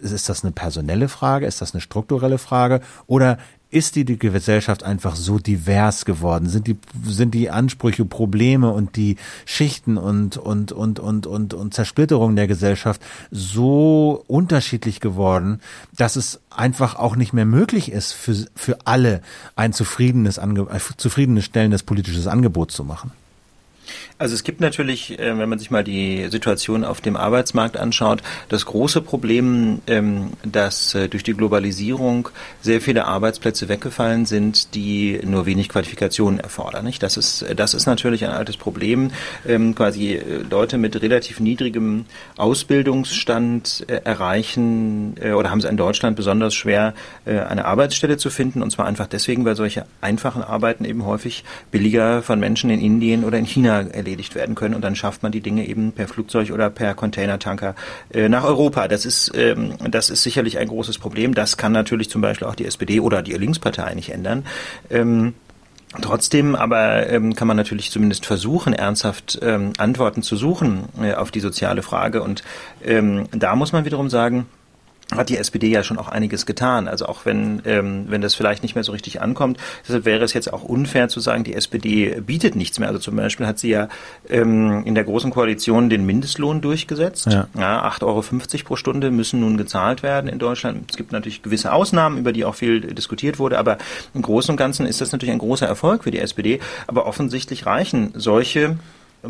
ist das eine personelle Frage, ist das eine strukturelle Frage oder ist die, die Gesellschaft einfach so divers geworden? Sind die, sind die Ansprüche, Probleme und die Schichten und, und, und, und, und, und Zersplitterung der Gesellschaft so unterschiedlich geworden, dass es einfach auch nicht mehr möglich ist, für, für alle ein zufriedenes, äh, zufriedenes stellendes politisches Angebot zu machen? Also es gibt natürlich, äh, wenn man sich mal die Situation auf dem Arbeitsmarkt anschaut, das große Problem, ähm, dass äh, durch die Globalisierung sehr viele Arbeitsplätze weggefallen sind, die nur wenig Qualifikationen erfordern. Das ist das ist natürlich ein altes Problem. Ähm, quasi äh, Leute mit relativ niedrigem Ausbildungsstand erreichen oder haben es in Deutschland besonders schwer, eine Arbeitsstelle zu finden. Und zwar einfach deswegen, weil solche einfachen Arbeiten eben häufig billiger von Menschen in Indien oder in China erledigt werden können und dann schafft man die Dinge eben per Flugzeug oder per Containertanker äh, nach Europa. Das ist, ähm, das ist sicherlich ein großes Problem. Das kann natürlich zum Beispiel auch die SPD oder die Linkspartei nicht ändern. Ähm, Trotzdem aber ähm, kann man natürlich zumindest versuchen, ernsthaft ähm, Antworten zu suchen äh, auf die soziale Frage. Und ähm, da muss man wiederum sagen, hat die SPD ja schon auch einiges getan. Also auch wenn, ähm, wenn das vielleicht nicht mehr so richtig ankommt, deshalb wäre es jetzt auch unfair zu sagen, die SPD bietet nichts mehr. Also zum Beispiel hat sie ja ähm, in der Großen Koalition den Mindestlohn durchgesetzt. Ja. Ja, 8,50 Euro pro Stunde müssen nun gezahlt werden in Deutschland. Es gibt natürlich gewisse Ausnahmen, über die auch viel diskutiert wurde, aber im Großen und Ganzen ist das natürlich ein großer Erfolg für die SPD. Aber offensichtlich reichen solche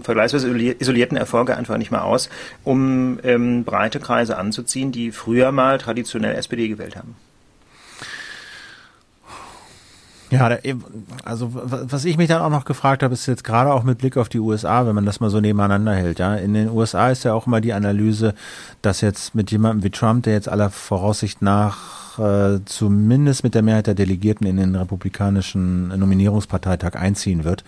vergleichsweise isolierten Erfolge einfach nicht mehr aus, um ähm, breite Kreise anzuziehen, die früher mal traditionell SPD gewählt haben. Ja, also was ich mich dann auch noch gefragt habe, ist jetzt gerade auch mit Blick auf die USA, wenn man das mal so nebeneinander hält. Ja, in den USA ist ja auch immer die Analyse, dass jetzt mit jemandem wie Trump, der jetzt aller Voraussicht nach äh, zumindest mit der Mehrheit der Delegierten in den republikanischen Nominierungsparteitag einziehen wird.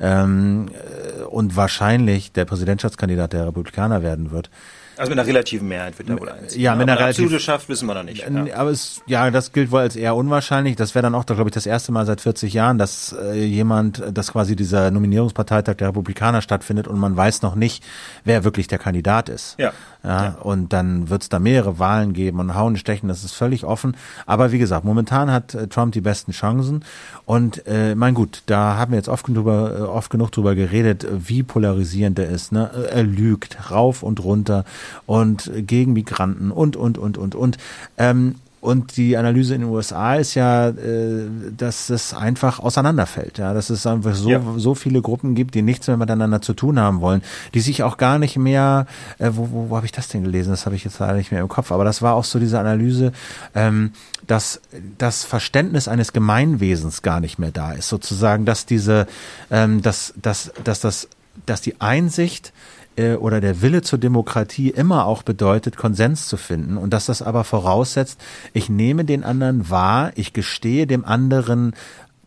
Ähm, äh, und wahrscheinlich der Präsidentschaftskandidat der Republikaner werden wird, also mit einer relativen Mehrheit wird er wohl eins. Ja, mit einer relativen. schafft, wissen wir noch nicht. Ja. Aber es, ja, das gilt wohl als eher unwahrscheinlich. Das wäre dann auch, glaube ich, das erste Mal seit 40 Jahren, dass äh, jemand, dass quasi dieser Nominierungsparteitag der Republikaner stattfindet und man weiß noch nicht, wer wirklich der Kandidat ist. Ja. Ja, ja. Und dann wird es da mehrere Wahlen geben und Hauen, Stechen, das ist völlig offen. Aber wie gesagt, momentan hat äh, Trump die besten Chancen. Und äh, mein gut, da haben wir jetzt oft, drüber, äh, oft genug drüber geredet, wie polarisierend er ist. Ne? Er lügt rauf und runter und gegen Migranten und, und, und, und, und. Ähm, und die Analyse in den USA ist ja, äh, dass es einfach auseinanderfällt, ja, dass es einfach so ja. so viele Gruppen gibt, die nichts mehr miteinander zu tun haben wollen, die sich auch gar nicht mehr, äh, wo, wo, wo habe ich das denn gelesen? Das habe ich jetzt leider nicht mehr im Kopf, aber das war auch so diese Analyse, ähm, dass das Verständnis eines Gemeinwesens gar nicht mehr da ist, sozusagen, dass diese, ähm, dass, dass, dass das, dass die Einsicht äh, oder der Wille zur Demokratie immer auch bedeutet, Konsens zu finden und dass das aber voraussetzt, ich nehme den anderen wahr, ich gestehe dem anderen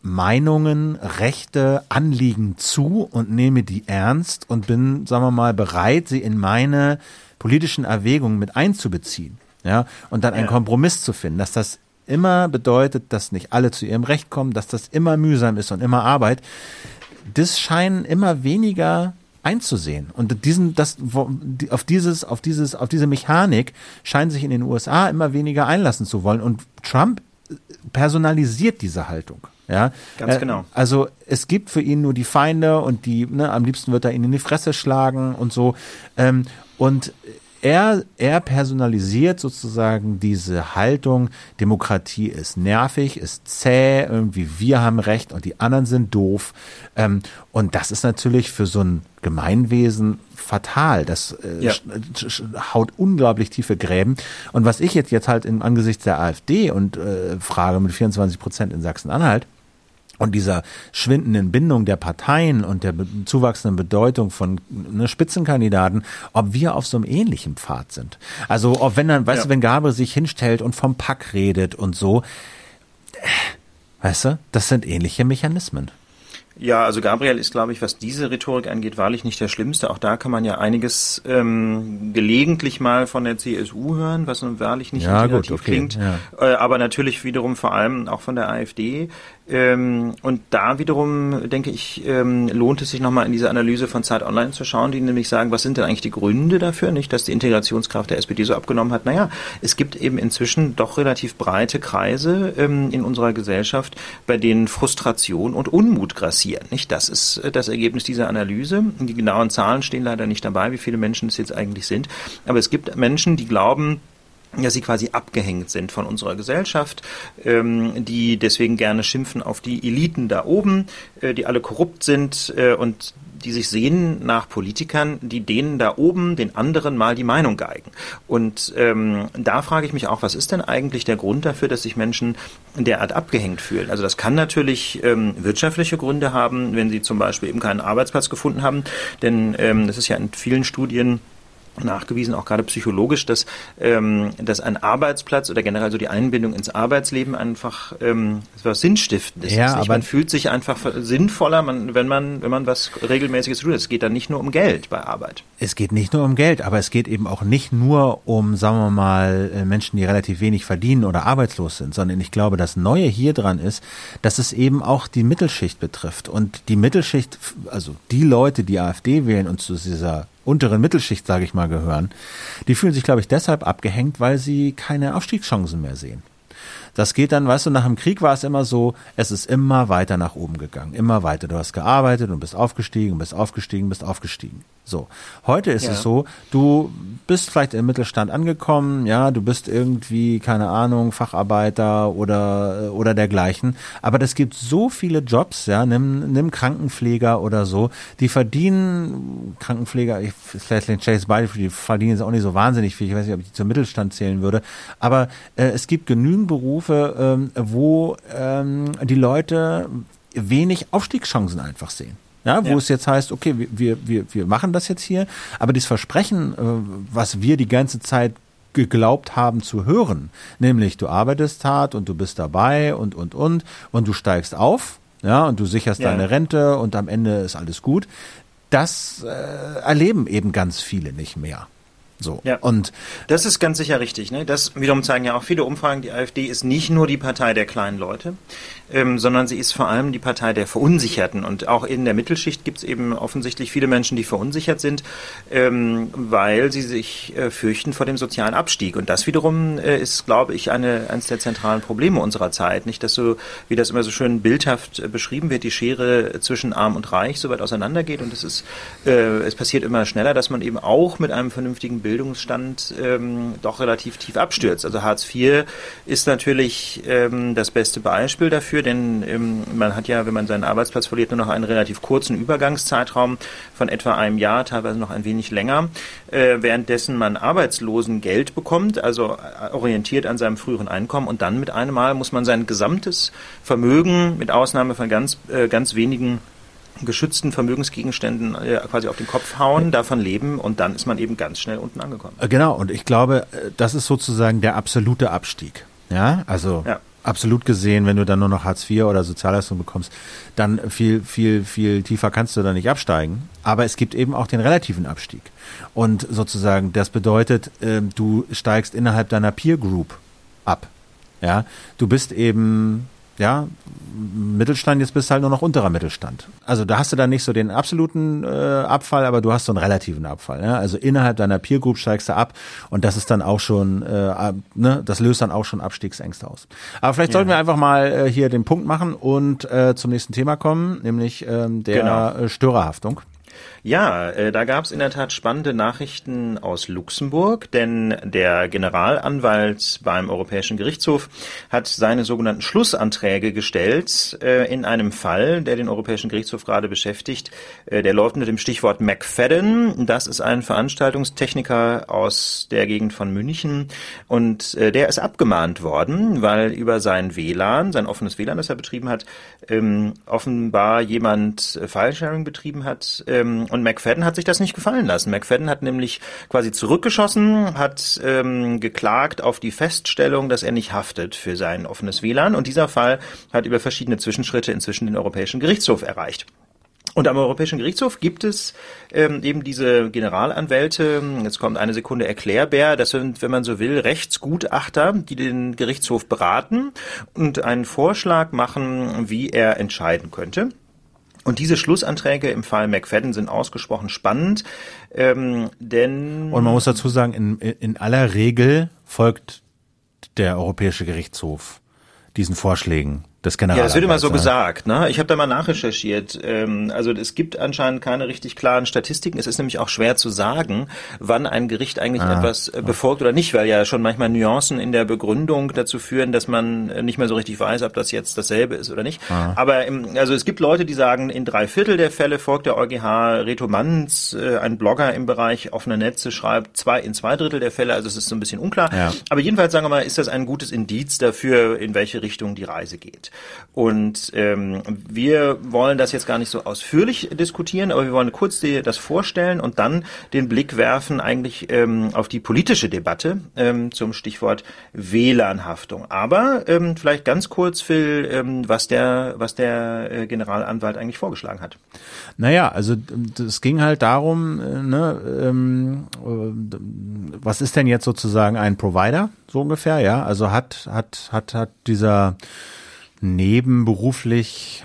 Meinungen, Rechte, Anliegen zu und nehme die ernst und bin, sagen wir mal, bereit, sie in meine politischen Erwägungen mit einzubeziehen. Ja, und dann einen. Kompromiss zu finden, dass das immer bedeutet, dass nicht alle zu ihrem Recht kommen, dass das immer mühsam ist und immer Arbeit. Das scheinen immer weniger einzusehen. Und diesen, das, auf dieses, auf dieses, auf diese Mechanik scheinen sich in den USA immer weniger einlassen zu wollen. Und Trump personalisiert diese Haltung. Ja, ganz genau. Also es gibt für ihn nur die Feinde und die, ne, am liebsten wird er ihnen in die Fresse schlagen und so. Ähm, und er, er personalisiert sozusagen diese Haltung, Demokratie ist nervig, ist zäh, irgendwie wir haben Recht und die anderen sind doof. Ähm, und das ist natürlich für so ein Gemeinwesen fatal. Das äh, ja. haut unglaublich tiefe Gräben. Und was ich jetzt, jetzt halt im Angesicht der AfD und äh, frage mit 24 Prozent in Sachsen-Anhalt, und dieser schwindenden Bindung der Parteien und der zuwachsenden Bedeutung von ne, Spitzenkandidaten, ob wir auf so einem ähnlichen Pfad sind. Also, ob wenn dann, weißt ja. du, wenn Gabriel sich hinstellt und vom Pack redet und so, weißt du, das sind ähnliche Mechanismen. Ja, also Gabriel ist, glaube ich, was diese Rhetorik angeht, wahrlich nicht der Schlimmste. Auch da kann man ja einiges ähm, gelegentlich mal von der CSU hören, was nun wahrlich nicht ja, gut, okay. klingt. Ja. Äh, aber natürlich wiederum vor allem auch von der AfD. Ähm, und da wiederum, denke ich, ähm, lohnt es sich nochmal in diese Analyse von Zeit Online zu schauen, die nämlich sagen, was sind denn eigentlich die Gründe dafür, nicht, dass die Integrationskraft der SPD so abgenommen hat? Naja, es gibt eben inzwischen doch relativ breite Kreise ähm, in unserer Gesellschaft, bei denen Frustration und Unmut grassieren, nicht? Das ist äh, das Ergebnis dieser Analyse. Die genauen Zahlen stehen leider nicht dabei, wie viele Menschen es jetzt eigentlich sind. Aber es gibt Menschen, die glauben, dass sie quasi abgehängt sind von unserer Gesellschaft, ähm, die deswegen gerne schimpfen auf die Eliten da oben, äh, die alle korrupt sind äh, und die sich sehen nach Politikern, die denen da oben, den anderen mal die Meinung geigen. Und ähm, da frage ich mich auch, was ist denn eigentlich der Grund dafür, dass sich Menschen derart abgehängt fühlen? Also das kann natürlich ähm, wirtschaftliche Gründe haben, wenn sie zum Beispiel eben keinen Arbeitsplatz gefunden haben, denn ähm, das ist ja in vielen Studien nachgewiesen, auch gerade psychologisch, dass, ähm, dass ein Arbeitsplatz oder generell so die Einbindung ins Arbeitsleben einfach ähm, was Sinnstiftendes ja, ist. Aber man fühlt sich einfach sinnvoller, man, wenn man wenn man was regelmäßiges tut. Es geht dann nicht nur um Geld bei Arbeit. Es geht nicht nur um Geld, aber es geht eben auch nicht nur um, sagen wir mal, äh, Menschen, die relativ wenig verdienen oder arbeitslos sind, sondern ich glaube, das Neue hier dran ist, dass es eben auch die Mittelschicht betrifft. Und die Mittelschicht, also die Leute, die AfD wählen und zu dieser unteren Mittelschicht, sage ich mal, gehören, die fühlen sich, glaube ich, deshalb abgehängt, weil sie keine Aufstiegschancen mehr sehen. Das geht dann, weißt du, nach dem Krieg war es immer so, es ist immer weiter nach oben gegangen, immer weiter. Du hast gearbeitet und bist aufgestiegen, bist aufgestiegen, bist aufgestiegen. So. Heute ist ja. es so, du bist vielleicht im Mittelstand angekommen, ja, du bist irgendwie, keine Ahnung, Facharbeiter oder, oder dergleichen. Aber das gibt so viele Jobs, ja, nimm, nimm Krankenpfleger oder so, die verdienen, Krankenpfleger, ich, vielleicht Chase Beispiel, die verdienen jetzt auch nicht so wahnsinnig viel, ich weiß nicht, ob ich die zum Mittelstand zählen würde, aber äh, es gibt genügend Berufe, ähm, wo ähm, die Leute wenig Aufstiegschancen einfach sehen. Ja, wo ja. es jetzt heißt, okay, wir, wir, wir machen das jetzt hier, aber dieses Versprechen, äh, was wir die ganze Zeit geglaubt haben zu hören, nämlich du arbeitest hart und du bist dabei und und und und du steigst auf, ja, und du sicherst ja. deine Rente und am Ende ist alles gut. Das äh, erleben eben ganz viele nicht mehr. So. Ja. Und das ist ganz sicher richtig. Ne? Das wiederum zeigen ja auch viele Umfragen. Die AfD ist nicht nur die Partei der kleinen Leute, ähm, sondern sie ist vor allem die Partei der Verunsicherten. Und auch in der Mittelschicht gibt es eben offensichtlich viele Menschen, die verunsichert sind, ähm, weil sie sich äh, fürchten vor dem sozialen Abstieg. Und das wiederum äh, ist, glaube ich, eine, eines der zentralen Probleme unserer Zeit. Nicht, dass so, wie das immer so schön bildhaft äh, beschrieben wird, die Schere zwischen Arm und Reich so weit auseinandergeht. Und es ist, äh, es passiert immer schneller, dass man eben auch mit einem vernünftigen Bild Bildungsstand ähm, doch relativ tief abstürzt. Also Hartz IV ist natürlich ähm, das beste Beispiel dafür, denn ähm, man hat ja, wenn man seinen Arbeitsplatz verliert, nur noch einen relativ kurzen Übergangszeitraum von etwa einem Jahr, teilweise noch ein wenig länger, äh, währenddessen man Arbeitslosengeld bekommt, also äh, orientiert an seinem früheren Einkommen und dann mit einem Mal muss man sein gesamtes Vermögen, mit Ausnahme von ganz, äh, ganz wenigen geschützten Vermögensgegenständen äh, quasi auf den Kopf hauen, davon leben und dann ist man eben ganz schnell unten angekommen. Äh, genau, und ich glaube, das ist sozusagen der absolute Abstieg. Ja, also ja. Absolut gesehen, wenn du dann nur noch Hartz IV oder Sozialleistung bekommst, dann viel, viel, viel tiefer kannst du da nicht absteigen. Aber es gibt eben auch den relativen Abstieg. Und sozusagen, das bedeutet, du steigst innerhalb deiner Peer Group ab. Ja, du bist eben ja, Mittelstand, jetzt bist du halt nur noch unterer Mittelstand. Also da hast du dann nicht so den absoluten äh, Abfall, aber du hast so einen relativen Abfall. Ne? Also innerhalb deiner Peer Group steigst du ab und das ist dann auch schon, äh, ne, das löst dann auch schon Abstiegsängste aus. Aber vielleicht ja. sollten wir einfach mal äh, hier den Punkt machen und äh, zum nächsten Thema kommen, nämlich ähm, der genau. Äh, Störerhaftung. Ja, äh, da gab es in der Tat spannende Nachrichten aus Luxemburg, denn der Generalanwalt beim Europäischen Gerichtshof hat seine sogenannten Schlussanträge gestellt äh, in einem Fall, der den Europäischen Gerichtshof gerade beschäftigt. Äh, der läuft mit dem Stichwort McFadden. Das ist ein Veranstaltungstechniker aus der Gegend von München und äh, der ist abgemahnt worden, weil über sein WLAN, sein offenes WLAN, das er betrieben hat, ähm, offenbar jemand Filesharing betrieben hat. Ähm, und McFadden hat sich das nicht gefallen lassen. McFadden hat nämlich quasi zurückgeschossen, hat ähm, geklagt auf die Feststellung, dass er nicht haftet für sein offenes WLAN. Und dieser Fall hat über verschiedene Zwischenschritte inzwischen den Europäischen Gerichtshof erreicht. Und am Europäischen Gerichtshof gibt es ähm, eben diese Generalanwälte, jetzt kommt eine Sekunde Erklärbär, das sind, wenn man so will, Rechtsgutachter, die den Gerichtshof beraten und einen Vorschlag machen, wie er entscheiden könnte. Und diese Schlussanträge im Fall McFadden sind ausgesprochen spannend, ähm, denn und man muss dazu sagen, in, in aller Regel folgt der Europäische Gerichtshof diesen Vorschlägen des General. Ja, das wird immer so gesagt. Ne? Ich habe da mal nachrecherchiert. Ähm, also es gibt anscheinend keine richtig klaren Statistiken. Es ist nämlich auch schwer zu sagen, wann ein Gericht eigentlich ah, etwas äh, befolgt oder nicht, weil ja schon manchmal Nuancen in der Begründung dazu führen, dass man äh, nicht mehr so richtig weiß, ob das jetzt dasselbe ist oder nicht. Ah. Aber im, also es gibt Leute, die sagen, in drei Viertel der Fälle folgt der EuGH. Reto Manns, äh, ein Blogger im Bereich offene Netze, schreibt zwei in zwei Drittel der Fälle. Also es ist so ein bisschen unklar. Ja. Aber jedenfalls sagen wir mal, ist das ein gutes Indiz dafür, in welche Richtung die Reise geht. Und ähm, wir wollen das jetzt gar nicht so ausführlich diskutieren, aber wir wollen kurz die, das vorstellen und dann den Blick werfen eigentlich ähm, auf die politische Debatte ähm, zum Stichwort WLAN-Haftung. Aber ähm, vielleicht ganz kurz, Phil, ähm, was der, was der äh, Generalanwalt eigentlich vorgeschlagen hat. Naja, also es ging halt darum, äh, ne, ähm, äh, was ist denn jetzt sozusagen ein Provider, so ungefähr, ja? Also hat, hat, hat, hat dieser nebenberuflich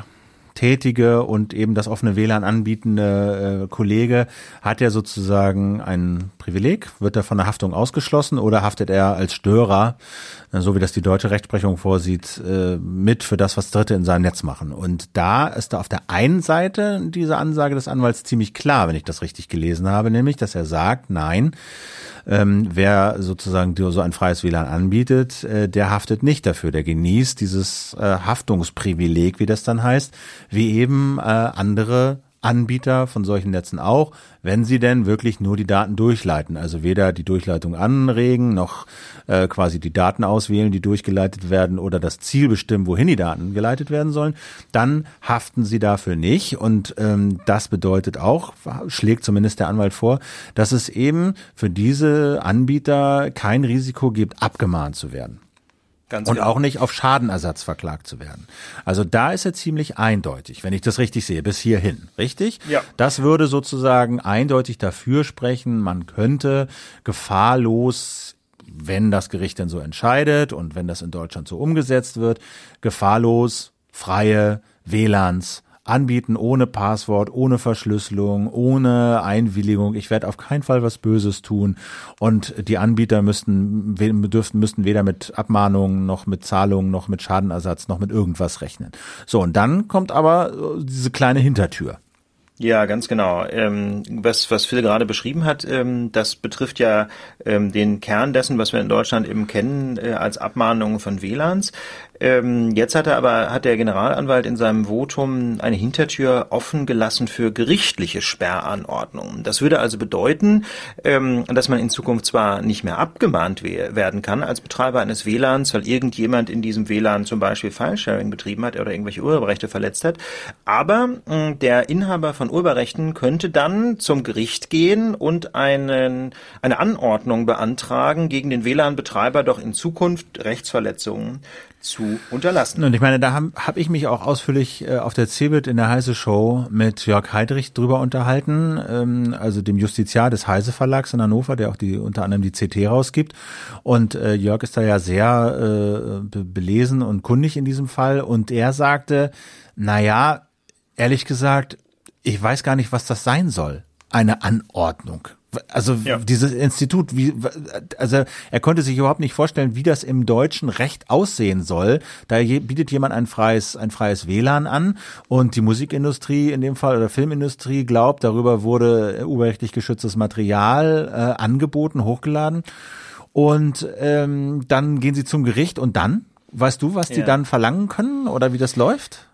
tätige und eben das offene WLAN anbietende äh, Kollege, hat er sozusagen ein Privileg? Wird er von der Haftung ausgeschlossen oder haftet er als Störer, äh, so wie das die deutsche Rechtsprechung vorsieht, äh, mit für das, was Dritte in seinem Netz machen? Und da ist da auf der einen Seite diese Ansage des Anwalts ziemlich klar, wenn ich das richtig gelesen habe, nämlich, dass er sagt, nein, ähm, wer sozusagen so ein freies WLAN anbietet, äh, der haftet nicht dafür. Der genießt dieses äh, Haftungsprivileg, wie das dann heißt, wie eben äh, andere Anbieter von solchen Netzen auch, wenn sie denn wirklich nur die Daten durchleiten. Also weder die Durchleitung anregen, noch äh, quasi die Daten auswählen, die durchgeleitet werden oder das Ziel bestimmen, wohin die Daten geleitet werden sollen, dann haften sie dafür nicht. Und ähm, das bedeutet auch, schlägt zumindest der Anwalt vor, dass es eben für diese Anbieter kein Risiko gibt, abgemahnt zu werden. Ganz und genau. auch nicht auf Schadenersatz verklagt zu werden. Also da ist er ziemlich eindeutig, wenn ich das richtig sehe, bis hierhin, richtig? Ja. Das würde sozusagen eindeutig dafür sprechen, man könnte gefahrlos, wenn das Gericht denn so entscheidet und wenn das in Deutschland so umgesetzt wird, gefahrlos freie WLANs anbieten ohne Passwort, ohne Verschlüsselung, ohne Einwilligung. Ich werde auf keinen Fall was Böses tun. Und die Anbieter müssten, dürften, müssten weder mit Abmahnungen noch mit Zahlungen noch mit Schadenersatz noch mit irgendwas rechnen. So, und dann kommt aber äh, diese kleine Hintertür. Ja, ganz genau. Ähm, was, was Phil gerade beschrieben hat, ähm, das betrifft ja ähm, den Kern dessen, was wir in Deutschland eben kennen äh, als Abmahnungen von WLANs. Ähm, jetzt hat er aber, hat der Generalanwalt in seinem Votum eine Hintertür offen gelassen für gerichtliche Sperranordnungen. Das würde also bedeuten, ähm, dass man in Zukunft zwar nicht mehr abgemahnt we werden kann als Betreiber eines WLANs, weil irgendjemand in diesem WLAN zum Beispiel Filesharing betrieben hat oder irgendwelche Urheberrechte verletzt hat, aber äh, der Inhaber von Urheberrechten könnte dann zum Gericht gehen und einen, eine Anordnung beantragen, gegen den WLAN-Betreiber doch in Zukunft Rechtsverletzungen zu unterlassen. Und ich meine, da habe hab ich mich auch ausführlich äh, auf der CeBIT in der Heise Show mit Jörg Heidrich drüber unterhalten, ähm, also dem Justiziar des Heise Verlags in Hannover, der auch die unter anderem die CT rausgibt. Und äh, Jörg ist da ja sehr äh, belesen und kundig in diesem Fall. Und er sagte, na ja, ehrlich gesagt, ich weiß gar nicht, was das sein soll. Eine Anordnung. Also ja. dieses Institut, wie, also er konnte sich überhaupt nicht vorstellen, wie das im deutschen Recht aussehen soll. Da bietet jemand ein freies, ein freies WLAN an und die Musikindustrie in dem Fall oder Filmindustrie glaubt, darüber wurde urheberrechtlich geschütztes Material äh, angeboten, hochgeladen. Und ähm, dann gehen sie zum Gericht und dann? Weißt du, was die dann verlangen können oder wie das läuft?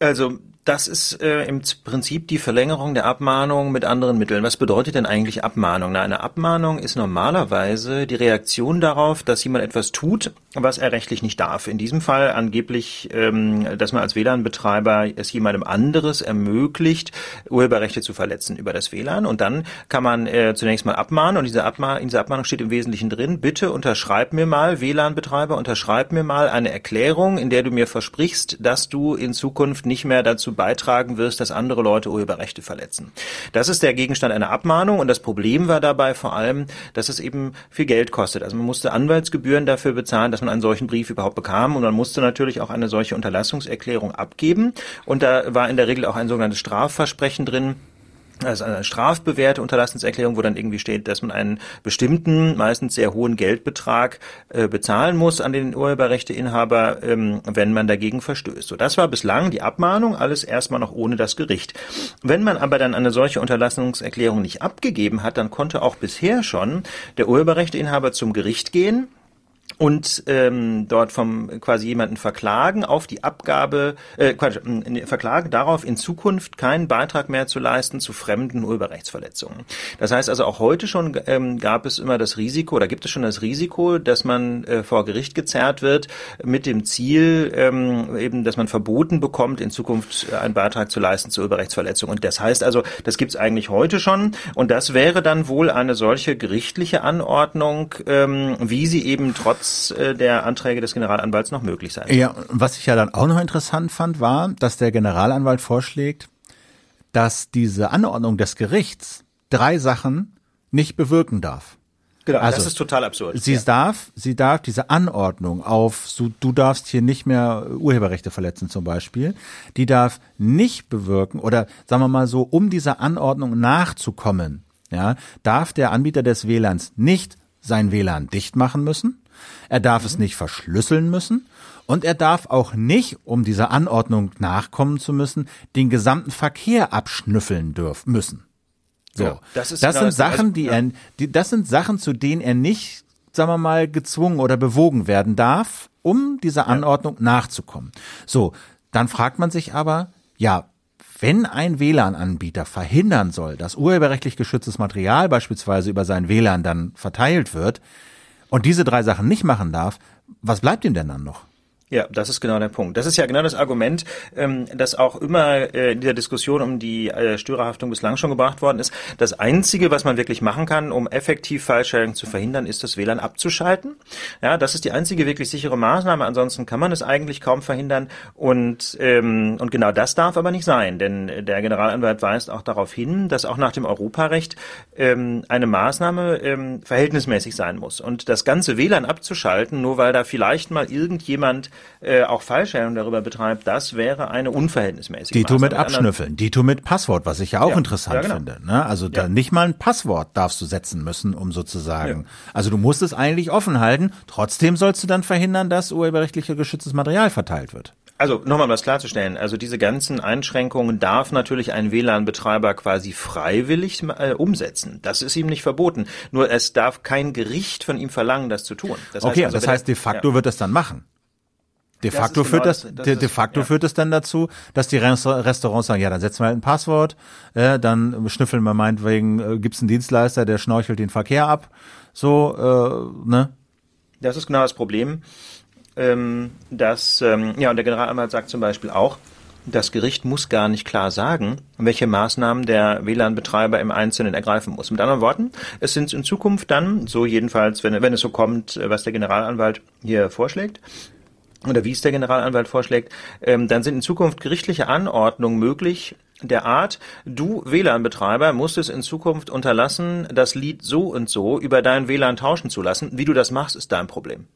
Also das ist äh, im Prinzip die Verlängerung der Abmahnung mit anderen Mitteln. Was bedeutet denn eigentlich Abmahnung? Na, eine Abmahnung ist normalerweise die Reaktion darauf, dass jemand etwas tut, was er rechtlich nicht darf. In diesem Fall angeblich, ähm, dass man als WLAN-Betreiber es jemandem anderes ermöglicht, Urheberrechte zu verletzen über das WLAN. Und dann kann man äh, zunächst mal abmahnen. Und diese, Abmah in dieser Abmahnung steht im Wesentlichen drin, bitte unterschreib mir mal, WLAN-Betreiber, unterschreib mir mal eine Erklärung, in der du mir versprichst, dass du in Zukunft nicht mehr dazu beitragen wirst, dass andere Leute Urheberrechte verletzen. Das ist der Gegenstand einer Abmahnung und das Problem war dabei vor allem, dass es eben viel Geld kostet. Also man musste Anwaltsgebühren dafür bezahlen, dass man einen solchen Brief überhaupt bekam und man musste natürlich auch eine solche Unterlassungserklärung abgeben und da war in der Regel auch ein sogenanntes Strafversprechen drin, also eine strafbewährte Unterlassenserklärung, wo dann irgendwie steht, dass man einen bestimmten, meistens sehr hohen Geldbetrag äh, bezahlen muss an den Urheberrechteinhaber, ähm, wenn man dagegen verstößt. So, das war bislang die Abmahnung, alles erstmal noch ohne das Gericht. Wenn man aber dann eine solche Unterlassungserklärung nicht abgegeben hat, dann konnte auch bisher schon der Urheberrechteinhaber zum Gericht gehen und ähm, dort vom quasi jemanden verklagen auf die Abgabe, äh, Quatsch, äh, verklagen darauf in Zukunft keinen Beitrag mehr zu leisten zu fremden Urheberrechtsverletzungen. Das heißt also auch heute schon ähm, gab es immer das Risiko oder gibt es schon das Risiko, dass man äh, vor Gericht gezerrt wird mit dem Ziel ähm, eben, dass man verboten bekommt, in Zukunft äh, einen Beitrag zu leisten zu Urheberrechtsverletzungen. Und das heißt also, das gibt es eigentlich heute schon und das wäre dann wohl eine solche gerichtliche Anordnung, ähm, wie sie eben trotz äh, der Anträge des Generalanwalts noch möglich sein. Ja, was ich ja dann auch noch interessant fand, war, dass der Generalanwalt vorschlägt, dass diese Anordnung des Gerichts drei Sachen nicht bewirken darf. Genau, also, das ist total absurd. Sie ja. darf, sie darf diese Anordnung auf, so, du darfst hier nicht mehr Urheberrechte verletzen zum Beispiel, die darf nicht bewirken oder sagen wir mal so, um dieser Anordnung nachzukommen, ja, darf der Anbieter des WLANs nicht sein WLAN dicht machen müssen, er darf es nicht verschlüsseln müssen und er darf auch nicht, um dieser Anordnung nachkommen zu müssen, den gesamten Verkehr abschnüffeln dürfen müssen. So, ja, das, ist das sind Sachen, also, die ja. er, die, das sind Sachen, zu denen er nicht, sagen wir mal, gezwungen oder bewogen werden darf, um dieser Anordnung ja. nachzukommen. So, dann fragt man sich aber, ja, wenn ein WLAN-Anbieter verhindern soll, dass urheberrechtlich geschütztes Material beispielsweise über sein WLAN dann verteilt wird und diese drei Sachen nicht machen darf, was bleibt ihm denn dann noch? Ja, das ist genau der Punkt. Das ist ja genau das Argument, ähm, das auch immer äh, in dieser Diskussion um die äh, Störerhaftung bislang schon gebracht worden ist. Das Einzige, was man wirklich machen kann, um effektiv Falschmeldungen zu verhindern, ist das WLAN abzuschalten. Ja, das ist die einzige wirklich sichere Maßnahme. Ansonsten kann man es eigentlich kaum verhindern. Und, ähm, und genau das darf aber nicht sein, denn der Generalanwalt weist auch darauf hin, dass auch nach dem Europarecht ähm, eine Maßnahme ähm, verhältnismäßig sein muss. Und das ganze WLAN abzuschalten, nur weil da vielleicht mal irgendjemand äh, auch Fallstellung darüber betreibt, das wäre eine unverhältnismäßige Dito mit Abschnüffeln, Dito mit Passwort, was ich ja auch ja, interessant ja, genau. finde. Ne? Also da nicht mal ein Passwort darfst du setzen müssen, um sozusagen. Also du musst es eigentlich offen halten, trotzdem sollst du dann verhindern, dass urheberrechtlich geschütztes Material verteilt wird. Also nochmal was klarzustellen. Also diese ganzen Einschränkungen darf natürlich ein WLAN-Betreiber quasi freiwillig äh, umsetzen. Das ist ihm nicht verboten. Nur es darf kein Gericht von ihm verlangen, das zu tun. Das okay, heißt also, das heißt de facto ja. wird es dann machen. De facto, führt, genau das, das, de, de facto ist, ja. führt es dann dazu, dass die Restaurants sagen, ja, dann setzen wir halt ein Passwort, äh, dann schnüffeln wir meinetwegen, äh, gibt's einen Dienstleister, der schnorchelt den Verkehr ab. So, äh, ne? Das ist genau das Problem. Ähm, dass, ähm, ja, und der Generalanwalt sagt zum Beispiel auch, das Gericht muss gar nicht klar sagen, welche Maßnahmen der WLAN-Betreiber im Einzelnen ergreifen muss. Mit anderen Worten, es sind in Zukunft dann, so jedenfalls, wenn, wenn es so kommt, was der Generalanwalt hier vorschlägt, oder wie es der Generalanwalt vorschlägt, ähm, dann sind in Zukunft gerichtliche Anordnungen möglich, der Art, du WLAN-Betreiber musst es in Zukunft unterlassen, das Lied so und so über dein WLAN tauschen zu lassen. Wie du das machst, ist dein Problem.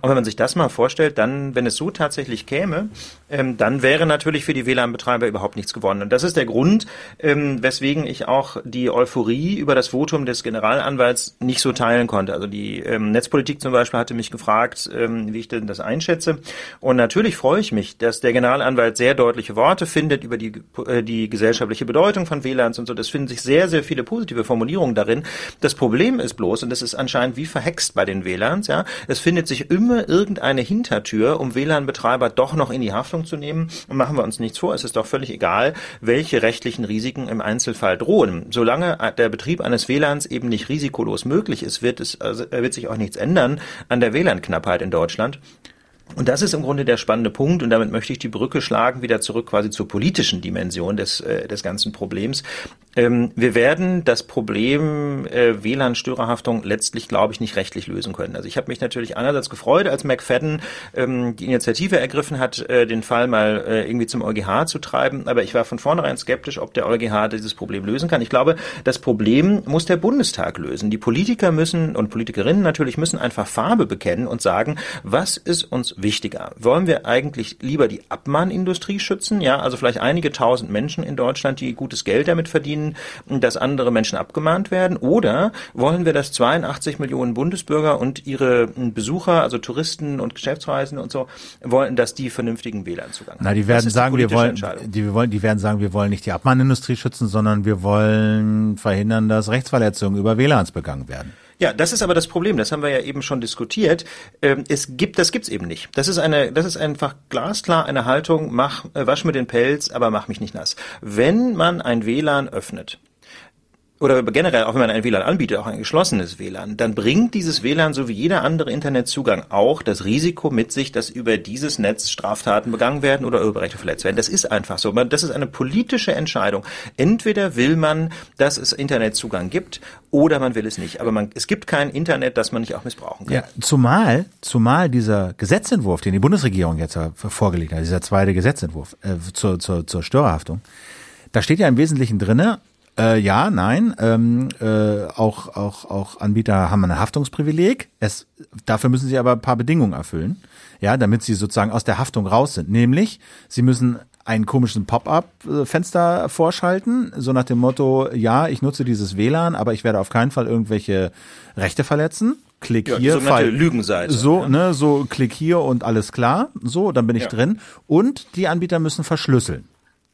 Und wenn man sich das mal vorstellt, dann, wenn es so tatsächlich käme, ähm, dann wäre natürlich für die WLAN-Betreiber überhaupt nichts gewonnen. Und das ist der Grund, ähm, weswegen ich auch die Euphorie über das Votum des Generalanwalts nicht so teilen konnte. Also die ähm, Netzpolitik zum Beispiel hatte mich gefragt, ähm, wie ich denn das einschätze. Und natürlich freue ich mich, dass der Generalanwalt sehr deutliche Worte findet über die, äh, die gesellschaftliche Bedeutung von WLANs und so. Das finden sich sehr, sehr viele positive Formulierungen darin. Das Problem ist bloß, und das ist anscheinend wie verhext bei den WLANs, ja, es findet sich immer irgendeine Hintertür, um WLAN-Betreiber doch noch in die Haftung zu nehmen. Und machen wir uns nichts vor, es ist doch völlig egal, welche rechtlichen Risiken im Einzelfall drohen. Solange der Betrieb eines WLANs eben nicht risikolos möglich ist, wird, es, also wird sich auch nichts ändern an der WLAN-Knappheit in Deutschland. Und das ist im Grunde der spannende Punkt und damit möchte ich die Brücke schlagen wieder zurück quasi zur politischen Dimension des, äh, des ganzen Problems. Ähm, wir werden das Problem äh, WLAN-Störerhaftung letztlich, glaube ich, nicht rechtlich lösen können. Also ich habe mich natürlich einerseits gefreut, als McFadden ähm, die Initiative ergriffen hat, äh, den Fall mal äh, irgendwie zum EuGH zu treiben, aber ich war von vornherein skeptisch, ob der EuGH dieses Problem lösen kann. Ich glaube, das Problem muss der Bundestag lösen. Die Politiker müssen und Politikerinnen natürlich müssen einfach Farbe bekennen und sagen, was ist uns wichtiger? Wollen wir eigentlich lieber die Abmahnindustrie schützen? Ja, also vielleicht einige tausend Menschen in Deutschland, die gutes Geld damit verdienen, Ihnen, dass andere Menschen abgemahnt werden? Oder wollen wir, dass 82 Millionen Bundesbürger und ihre Besucher, also Touristen und Geschäftsreisende und so, wollen, dass die vernünftigen WLAN-Zugang haben? Na, die werden sagen, wir wollen, die, wir wollen, die werden sagen, wir wollen nicht die Abmahnindustrie schützen, sondern wir wollen verhindern, dass Rechtsverletzungen über WLANs begangen werden. Ja, das ist aber das Problem. Das haben wir ja eben schon diskutiert. Ähm, es gibt, das gibt's eben nicht. Das ist eine, das ist einfach glasklar eine Haltung. Mach, äh, wasch mir den Pelz, aber mach mich nicht nass. Wenn man ein WLAN öffnet, oder generell, auch wenn man ein WLAN anbietet, auch ein geschlossenes WLAN, dann bringt dieses WLAN so wie jeder andere Internetzugang auch das Risiko mit sich, dass über dieses Netz Straftaten begangen werden oder Urheberrechte verletzt werden. Das ist einfach so. Das ist eine politische Entscheidung. Entweder will man, dass es Internetzugang gibt oder man will es nicht. Aber man, es gibt kein Internet, das man nicht auch missbrauchen kann. Ja, zumal, zumal dieser Gesetzentwurf, den die Bundesregierung jetzt vorgelegt hat, dieser zweite Gesetzentwurf äh, zur, zur, zur Störerhaftung, da steht ja im Wesentlichen drinne, Äh, ja, nein. Ähm, äh, auch, auch, auch Anbieter haben ein Haftungsprivileg. Es, dafür müssen sie aber ein paar Bedingungen erfüllen, ja, damit sie sozusagen aus der Haftung raus sind. Nämlich, sie müssen einen komischen Pop-up-Fenster vorschalten, so nach dem Motto, ja, ich nutze dieses WLAN, aber ich werde auf keinen Fall irgendwelche Rechte verletzen. Klick Ja, hier, Fall. Lügenseite, So, ja. ne, so klick hier und alles klar. So, dann bin ich Ja. drin. Und die Anbieter müssen verschlüsseln.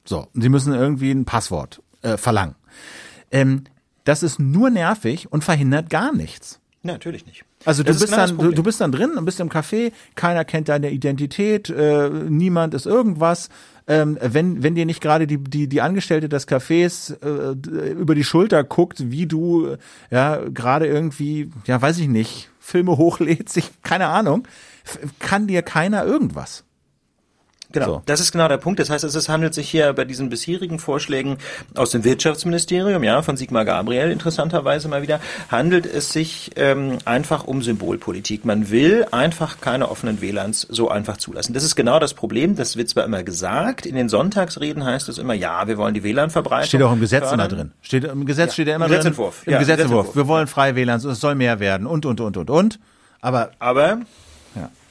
So, sie müssen irgendwie ein Passwort äh, verlangen. Ähm, das ist nur nervig und verhindert gar nichts. Ja, natürlich nicht. Also du Das bist genau dann, du, bist dann drin und bist im Café, keiner kennt deine Identität, äh, niemand ist irgendwas. Ähm, wenn, wenn dir nicht gerade die, die, die Angestellte des Cafés äh, über die Schulter guckt, wie du äh, ja gerade irgendwie, ja weiß ich nicht, Filme [laughs] hochlädst, ich, keine Ahnung, kann dir keiner irgendwas. Genau, So. das ist genau der Punkt. Das heißt, es handelt sich hier bei diesen bisherigen Vorschlägen aus dem Wirtschaftsministerium, ja, von Sigmar Gabriel interessanterweise mal wieder, handelt es sich ähm, einfach um Symbolpolitik. Man will einfach keine offenen WLANs so einfach zulassen. Das ist genau das Problem. Das wird zwar immer gesagt. In den Sonntagsreden heißt es immer, ja, wir wollen die WLAN-Verbreitung. Steht auch im Gesetz fördern. immer drin. Steht im Gesetz Ja, steht ja immer im Gesetzentwurf. drin. Im Ja, Gesetzentwurf. Gesetzentwurf. Wir wollen freie WLANs, es soll mehr werden und und und und und. Aber Aber.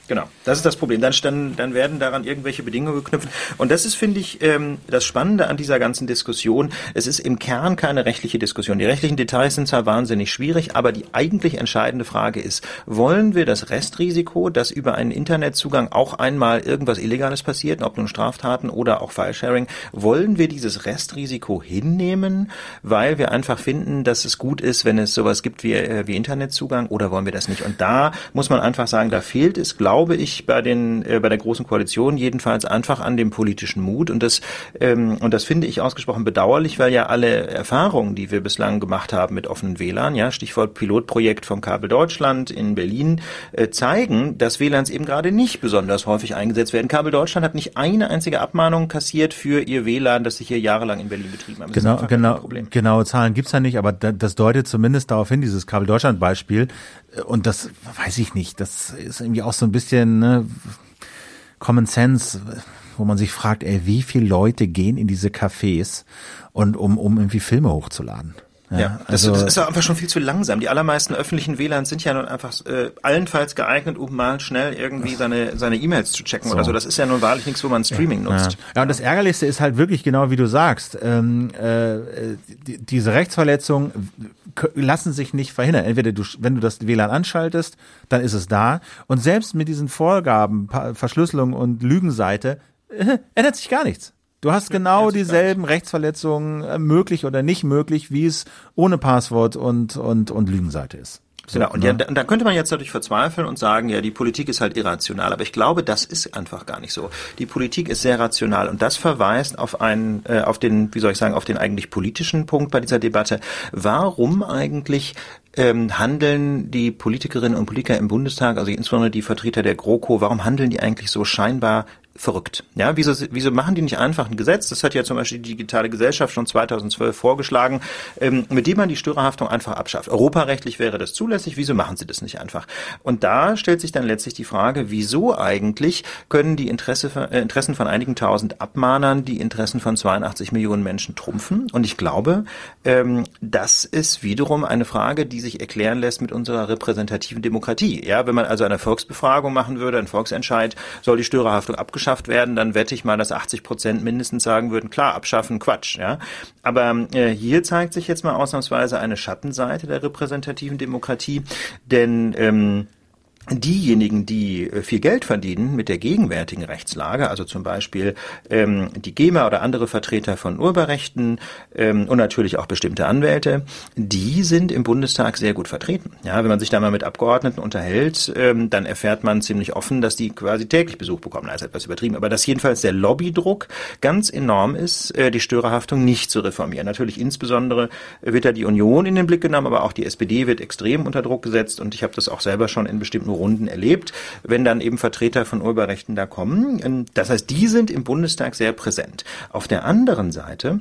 Genau, das ist das Problem. Dann, dann, dann werden daran irgendwelche Bedingungen geknüpft. Und das ist, finde ich, ähm, das Spannende an dieser ganzen Diskussion. Es ist im Kern keine rechtliche Diskussion. Die rechtlichen Details sind zwar wahnsinnig schwierig, aber die eigentlich entscheidende Frage ist, wollen wir das Restrisiko, dass über einen Internetzugang auch einmal irgendwas Illegales passiert, ob nun Straftaten oder auch Filesharing, wollen wir dieses Restrisiko hinnehmen, weil wir einfach finden, dass es gut ist, wenn es sowas gibt wie, äh, wie Internetzugang oder wollen wir das nicht? Und da muss man einfach sagen, da fehlt es, glaube ich, bei den äh, bei der großen Koalition jedenfalls einfach an dem politischen Mut und das ähm, und das finde ich ausgesprochen bedauerlich, weil ja alle Erfahrungen, die wir bislang gemacht haben mit offenen WLAN, ja Stichwort Pilotprojekt vom Kabel Deutschland in Berlin, äh, zeigen, dass WLANs eben gerade nicht besonders häufig eingesetzt werden. Kabel Deutschland hat nicht eine einzige Abmahnung kassiert für ihr WLAN, das sie hier jahrelang in Berlin betrieben haben. Das Genau, genau, genaue Zahlen gibt's ja nicht, aber da, das deutet zumindest darauf hin, dieses Kabel Deutschland Beispiel. Und das weiß ich nicht. Das ist irgendwie auch so ein bisschen ne, Common Sense, wo man sich fragt, ey, wie viele Leute gehen in diese Cafés und um, um irgendwie Filme hochzuladen? Ja, das, also, das ist einfach schon viel zu langsam. Die allermeisten öffentlichen WLANs sind ja nun einfach äh, allenfalls geeignet, um mal schnell irgendwie seine seine E-Mails zu checken oder so. Das ist ja nun wahrlich nichts, wo man Streaming Ja. nutzt. ja, und das Ärgerlichste ist halt wirklich genau wie du sagst. Ähm, äh, die, diese Rechtsverletzungen lassen sich nicht verhindern. Entweder du, wenn du das WLAN anschaltest, dann ist es da. Und selbst mit diesen Vorgaben, Verschlüsselung und Lügenseite, äh, ändert sich gar nichts. Du hast genau dieselben Rechtsverletzungen äh, möglich oder nicht möglich, wie es ohne Passwort und, und, und Lügenseite ist. So, Genau, und ne? ja, da, da könnte man jetzt dadurch verzweifeln und sagen, ja, die Politik ist halt irrational. Aber ich glaube, das ist einfach gar nicht so. Die Politik ist sehr rational und das verweist auf einen, äh, auf den, wie soll ich sagen, auf den eigentlich politischen Punkt bei dieser Debatte. Warum eigentlich ähm, handeln die Politikerinnen und Politiker im Bundestag, also insbesondere die Vertreter der GroKo, warum handeln die eigentlich so scheinbar verrückt. Ja, wieso, wieso machen die nicht einfach ein Gesetz? Das hat ja zum Beispiel die digitale Gesellschaft schon 2012 vorgeschlagen, ähm, mit dem man die Störerhaftung einfach abschafft. Europarechtlich wäre das zulässig. Wieso machen sie das nicht einfach? Und da stellt sich dann letztlich die Frage, wieso eigentlich können die Interesse, äh, Interessen von einigen tausend Abmahnern die Interessen von 82 Millionen Menschen trumpfen? Und ich glaube, ähm, das ist wiederum eine Frage, die sich erklären lässt mit unserer repräsentativen Demokratie. Ja, wenn man also eine Volksbefragung machen würde, ein Volksentscheid, soll die Störerhaftung abgeschafft werden, dann wette ich mal, dass 80 Prozent mindestens sagen würden, klar, abschaffen, Quatsch. Ja, aber äh, hier zeigt sich jetzt mal ausnahmsweise eine Schattenseite der repräsentativen Demokratie, denn ähm, diejenigen, die äh, viel Geld verdienen mit der gegenwärtigen Rechtslage, also zum Beispiel ähm, die GEMA oder andere Vertreter von Urheberrechten ähm, und natürlich auch bestimmte Anwälte, die sind im Bundestag sehr gut vertreten. Ja, wenn man sich da mal mit Abgeordneten unterhält, ähm, dann erfährt man ziemlich offen, dass die quasi täglich Besuch bekommen. Das ist etwas übertrieben, aber dass jedenfalls der Lobbydruck ganz enorm ist, äh, die Störerhaftung nicht zu reformieren. Natürlich insbesondere wird da die Union in den Blick genommen, aber auch die SPD wird extrem unter Druck gesetzt und ich habe das auch selber schon in bestimmten Runden erlebt, wenn dann eben Vertreter von Urheberrechten da kommen. Das heißt, die sind im Bundestag sehr präsent. Auf der anderen Seite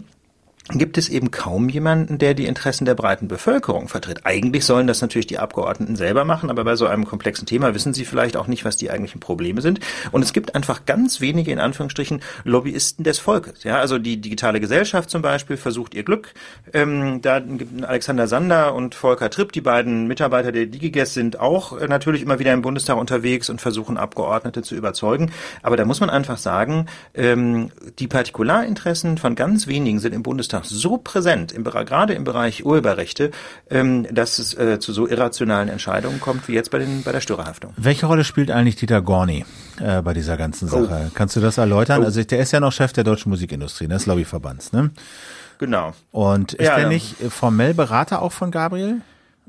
gibt es eben kaum jemanden, der die Interessen der breiten Bevölkerung vertritt. Eigentlich sollen das natürlich die Abgeordneten selber machen, aber bei so einem komplexen Thema wissen sie vielleicht auch nicht, was die eigentlichen Probleme sind. Und es gibt einfach ganz wenige, in Anführungsstrichen, Lobbyisten des Volkes. Ja, also die digitale Gesellschaft zum Beispiel versucht ihr Glück. Ähm, da gibt Alexander Sander und Volker Tripp, die beiden Mitarbeiter der DigiGes, sind auch äh, natürlich immer wieder im Bundestag unterwegs und versuchen Abgeordnete zu überzeugen. Aber da muss man einfach sagen, ähm, die Partikularinteressen von ganz wenigen sind im Bundestag Bundestag so präsent, im, gerade im Bereich Urheberrechte, ähm, dass es äh, zu so irrationalen Entscheidungen kommt wie jetzt bei, den, bei der Störerhaftung. Welche Rolle spielt eigentlich Dieter Gorni äh, bei dieser ganzen Sache? Oh. Kannst du das erläutern? Oh. Also der ist ja noch Chef der deutschen Musikindustrie, des Lobbyverbands, ne? Genau. Und ist ja, er nicht formell Berater auch von Gabriel?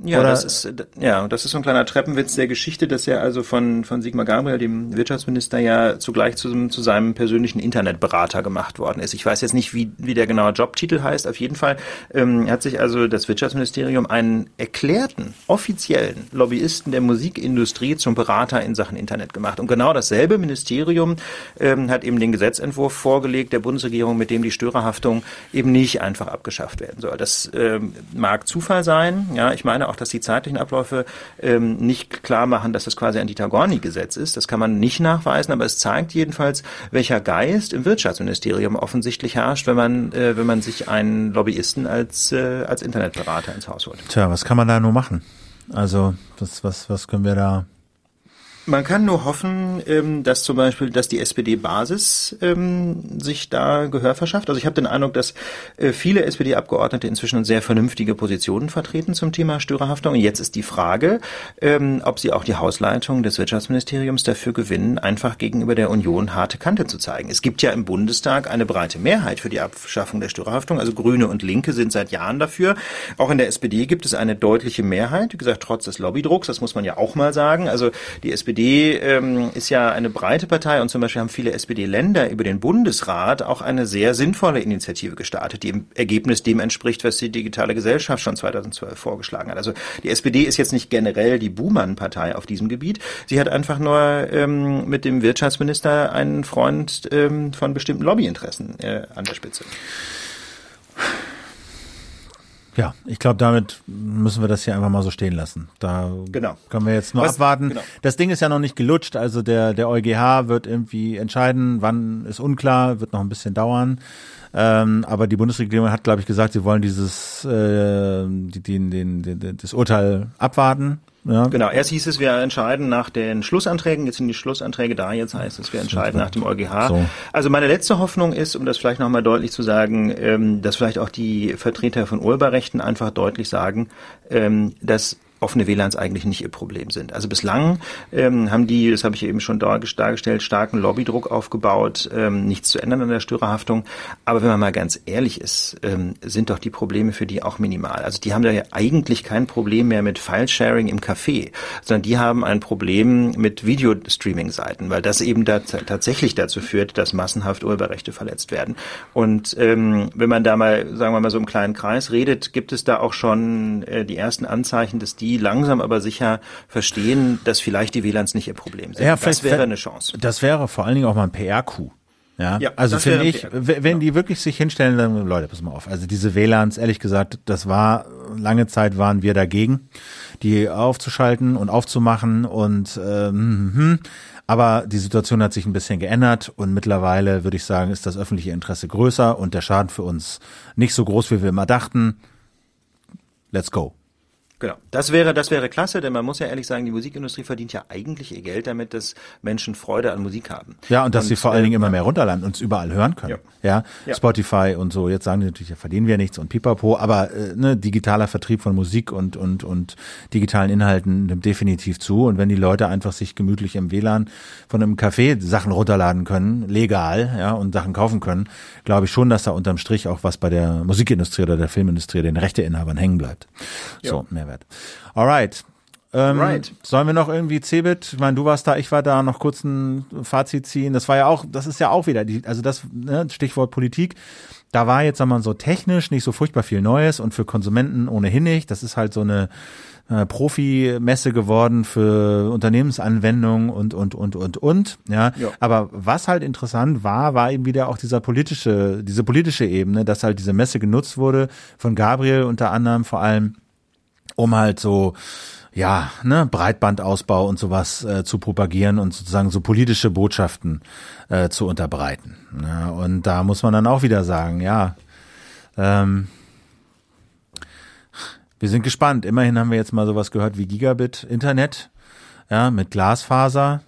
Ja, Oder das ist ja, das ist so ein kleiner Treppenwitz der Geschichte, dass er also von von Sigmar Gabriel, dem Wirtschaftsminister, ja zugleich zu, zu seinem persönlichen Internetberater gemacht worden ist. Ich weiß jetzt nicht, wie wie der genaue Jobtitel heißt. Auf jeden Fall ähm, hat sich also das Wirtschaftsministerium einen erklärten offiziellen Lobbyisten der Musikindustrie zum Berater in Sachen Internet gemacht. Und genau dasselbe Ministerium ähm, hat eben den Gesetzentwurf vorgelegt der Bundesregierung, mit dem die Störerhaftung eben nicht einfach abgeschafft werden soll. Das ähm, mag Zufall sein. Ja, ich meine auch, dass die zeitlichen Abläufe ähm, nicht klar machen, dass das quasi ein Dieter-Gorni-Gesetz ist. Das kann man nicht nachweisen, aber es zeigt jedenfalls, welcher Geist im Wirtschaftsministerium offensichtlich herrscht, wenn man, äh, wenn man sich einen Lobbyisten als, äh, als Internetberater ins Haus holt. Tja, was kann man da nur machen? Also, was, was, was können wir da man kann nur hoffen, ähm, dass zum Beispiel, dass die SPD-Basis ähm, sich da Gehör verschafft. Also ich habe den Eindruck, dass äh, viele SPD-Abgeordnete inzwischen sehr vernünftige Positionen vertreten zum Thema Störerhaftung. Und jetzt ist die Frage, ähm, ob sie auch die Hausleitung des Wirtschaftsministeriums dafür gewinnen, einfach gegenüber der Union harte Kante zu zeigen. Es gibt ja im Bundestag eine breite Mehrheit für die Abschaffung der Störerhaftung. Also Grüne und Linke sind seit Jahren dafür. Auch in der SPD gibt es eine deutliche Mehrheit. Wie gesagt, trotz des Lobbydrucks, das muss man ja auch mal sagen. Also die SPD SPD ähm, ist ja eine breite Partei und zum Beispiel haben viele SPD-Länder über den Bundesrat auch eine sehr sinnvolle Initiative gestartet, die im Ergebnis dem entspricht, was die digitale Gesellschaft schon 2012 vorgeschlagen hat. Also die SPD ist jetzt nicht generell die Buhmann-Partei auf diesem Gebiet. Sie hat einfach nur ähm, mit dem Wirtschaftsminister einen Freund ähm, von bestimmten Lobbyinteressen äh, an der Spitze. Ja, ich glaube, damit müssen wir das hier einfach mal so stehen lassen. Da genau. können wir jetzt nur Was, abwarten. Genau. Das Ding ist ja noch nicht gelutscht, also der, der EuGH wird irgendwie entscheiden, wann ist unklar, wird noch ein bisschen dauern. Ähm, aber die Bundesregierung hat, glaube ich, gesagt, sie wollen dieses äh, den, den, den, das Urteil abwarten ja. Genau, erst hieß es, wir entscheiden nach den Schlussanträgen, jetzt sind die Schlussanträge da, jetzt heißt es, wir entscheiden nach dem EuGH. So. Also meine letzte Hoffnung ist, um das vielleicht nochmal deutlich zu sagen, ähm, dass vielleicht auch die Vertreter von Urheberrechten einfach deutlich sagen, ähm, dass offene WLANs eigentlich nicht ihr Problem sind. Also bislang ähm, haben die, das habe ich eben schon dargestellt, starken Lobbydruck aufgebaut, ähm, nichts zu ändern an der Störerhaftung. Aber wenn man mal ganz ehrlich ist, ähm, sind doch die Probleme für die auch minimal. Also die haben da ja eigentlich kein Problem mehr mit File-Sharing im Café, sondern die haben ein Problem mit Video-Streaming-Seiten, weil das eben da tatsächlich dazu führt, dass massenhaft Urheberrechte verletzt werden. Und ähm, wenn man da mal, sagen wir mal so im kleinen Kreis redet, gibt es da auch schon äh, die ersten Anzeichen, dass die die langsam aber sicher verstehen, dass vielleicht die WLANs nicht ihr Problem sind. Ja, das wäre eine Chance. Das wäre vor allen Dingen auch mal ein PR-Coup. Ja, ja, also finde ich, wenn genau. die wirklich sich hinstellen, dann Leute, pass mal auf. Also diese WLANs, ehrlich gesagt, das war lange Zeit waren wir dagegen, die aufzuschalten und aufzumachen und ähm, hm, aber die Situation hat sich ein bisschen geändert und mittlerweile würde ich sagen, ist das öffentliche Interesse größer und der Schaden für uns nicht so groß, wie wir immer dachten. Let's go. Genau. Das wäre, das wäre klasse, denn man muss ja ehrlich sagen, die Musikindustrie verdient ja eigentlich ihr Geld damit, dass Menschen Freude an Musik haben. Ja, und dass und, sie vor allen Dingen äh, immer mehr runterladen und es überall hören können. Ja. ja. Spotify und so. Jetzt sagen die natürlich, ja, verdienen wir nichts und pipapo, aber äh, ne, digitaler Vertrieb von Musik und, und, und digitalen Inhalten nimmt definitiv zu. Und wenn die Leute einfach sich gemütlich im WLAN von einem Café Sachen runterladen können, legal, ja, und Sachen kaufen können, glaube ich schon, dass da unterm Strich auch was bei der Musikindustrie oder der Filmindustrie, den Rechteinhabern hängen bleibt. Ja. So, mehr Mehrwert. Alright. Ähm, right. Sollen wir noch irgendwie Cebit, ich meine, du warst da, ich war da, noch kurz ein Fazit ziehen. Das war ja auch, das ist ja auch wieder, die, also das ne, Stichwort Politik. Da war jetzt, sagen wir mal, so technisch nicht so furchtbar viel Neues und für Konsumenten ohnehin nicht. Das ist halt so eine äh, Profi-Messe geworden für Unternehmensanwendungen und, und, und, und, und, ja. ja. Aber was halt interessant war, war eben wieder auch dieser politische, diese politische Ebene, dass halt diese Messe genutzt wurde von Gabriel unter anderem vor allem, um halt so, ja, ne, Breitbandausbau und sowas äh, zu propagieren und sozusagen so politische Botschaften äh, zu unterbreiten. Ja, und da muss man dann auch wieder sagen, ja, ähm, wir sind gespannt. Immerhin haben wir jetzt mal sowas gehört wie Gigabit Internet, ja, mit Glasfaser.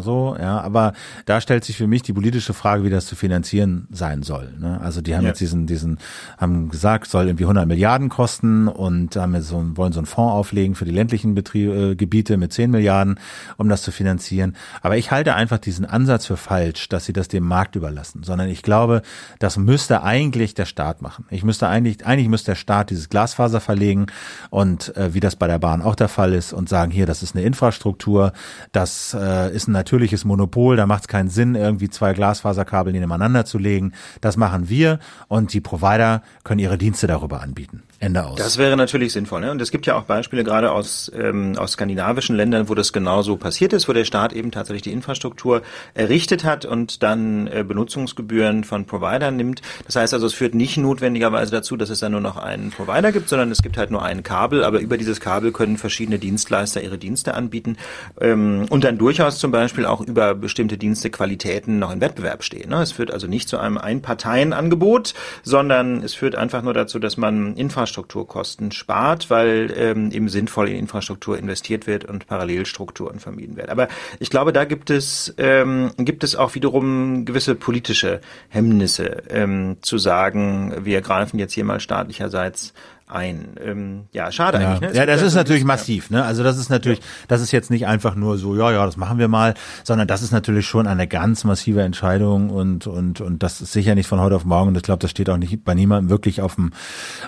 So, ja, aber da stellt sich für mich die politische Frage, wie das zu finanzieren sein soll. Ne? Also die haben ja. jetzt diesen, diesen, haben gesagt, soll irgendwie 100 Milliarden kosten und haben jetzt so, wollen so einen Fonds auflegen für die ländlichen Betriebe, äh, Gebiete mit 10 Milliarden, um das zu finanzieren. Aber ich halte einfach diesen Ansatz für falsch, dass sie das dem Markt überlassen, sondern ich glaube, das müsste eigentlich der Staat machen. Ich müsste eigentlich, eigentlich müsste der Staat dieses Glasfaser verlegen und äh, wie das bei der Bahn auch der Fall ist und sagen, hier, das ist eine Infrastruktur, das äh, ist ein natürliches Monopol, da macht es keinen Sinn, irgendwie zwei Glasfaserkabel nebeneinander zu legen. Das machen wir und die Provider können ihre Dienste darüber anbieten. Ende aus. Das wäre natürlich sinnvoll. Ne? Und es gibt ja auch Beispiele gerade aus, ähm, aus skandinavischen Ländern, wo das genauso passiert ist, wo der Staat eben tatsächlich die Infrastruktur errichtet hat und dann äh, Benutzungsgebühren von Providern nimmt. Das heißt also, es führt nicht notwendigerweise dazu, dass es dann nur noch einen Provider gibt, sondern es gibt halt nur ein Kabel, aber über dieses Kabel können verschiedene Dienstleister ihre Dienste anbieten ähm, und dann durchaus zum Beispiel auch über bestimmte Dienstequalitäten noch in Wettbewerb stehen. Ne? Es führt also nicht zu einem Einparteienangebot, sondern es führt einfach nur dazu, dass man Infrastruktur Infrastrukturkosten spart, weil ähm, eben sinnvoll in Infrastruktur investiert wird und Parallelstrukturen vermieden werden. Aber ich glaube, da gibt es ähm, gibt es auch wiederum gewisse politische Hemmnisse ähm, zu sagen, wir greifen jetzt hier mal staatlicherseits ein. Ähm, ja, schade ja. eigentlich. Ne? ja, das ist natürlich massiv. Ne? Also das ist natürlich, das ist jetzt nicht einfach nur so, ja, ja, das machen wir mal, sondern das ist natürlich schon eine ganz massive Entscheidung und und und das ist sicher nicht von heute auf morgen. Und ich glaube, das steht auch nicht bei niemandem wirklich auf dem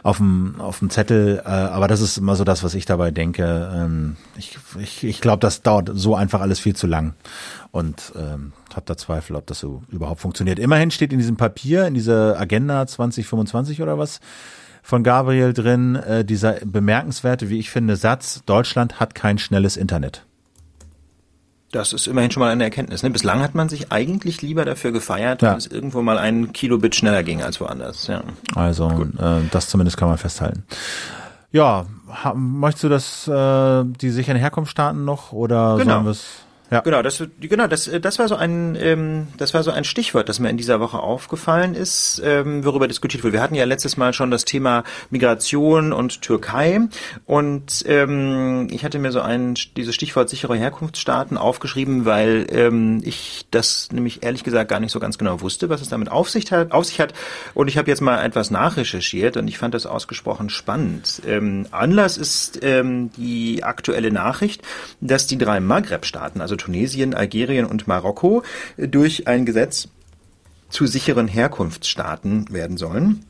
auf dem auf dem Zettel. Äh, aber das ist immer so das, was ich dabei denke. Ähm, ich ich, ich glaube, das dauert so einfach alles viel zu lang und ähm, habe da Zweifel, ob das so überhaupt funktioniert. Immerhin steht in diesem Papier, in dieser Agenda 2025 oder was von Gabriel drin, äh, dieser bemerkenswerte, wie ich finde, Satz, Deutschland hat kein schnelles Internet. Das ist immerhin schon mal eine Erkenntnis. Ne? Bislang hat man sich eigentlich lieber dafür gefeiert, ja. wenn es irgendwo mal ein Kilobit schneller ging als woanders. Ja. Also äh, das zumindest kann man festhalten. Ja, möchtest du das äh, die sicheren Herkunftsstaaten noch oder genau. sollen wir es ja. Genau, das, genau, das, das war so ein, ähm, das war so ein Stichwort, das mir in dieser Woche aufgefallen ist, ähm, worüber diskutiert wurde. Wir hatten ja letztes Mal schon das Thema Migration und Türkei und ähm, ich hatte mir so ein dieses Stichwort sichere Herkunftsstaaten aufgeschrieben, weil ähm, ich das nämlich ehrlich gesagt gar nicht so ganz genau wusste, was es damit auf sich hat. Auf sich hat. Und ich habe jetzt mal etwas nachrecherchiert und ich fand das ausgesprochen spannend. Ähm, Anlass ist ähm, die aktuelle Nachricht, dass die drei Maghreb-Staaten, also Tunesien, Algerien und Marokko durch ein Gesetz zu sicheren Herkunftsstaaten werden sollen.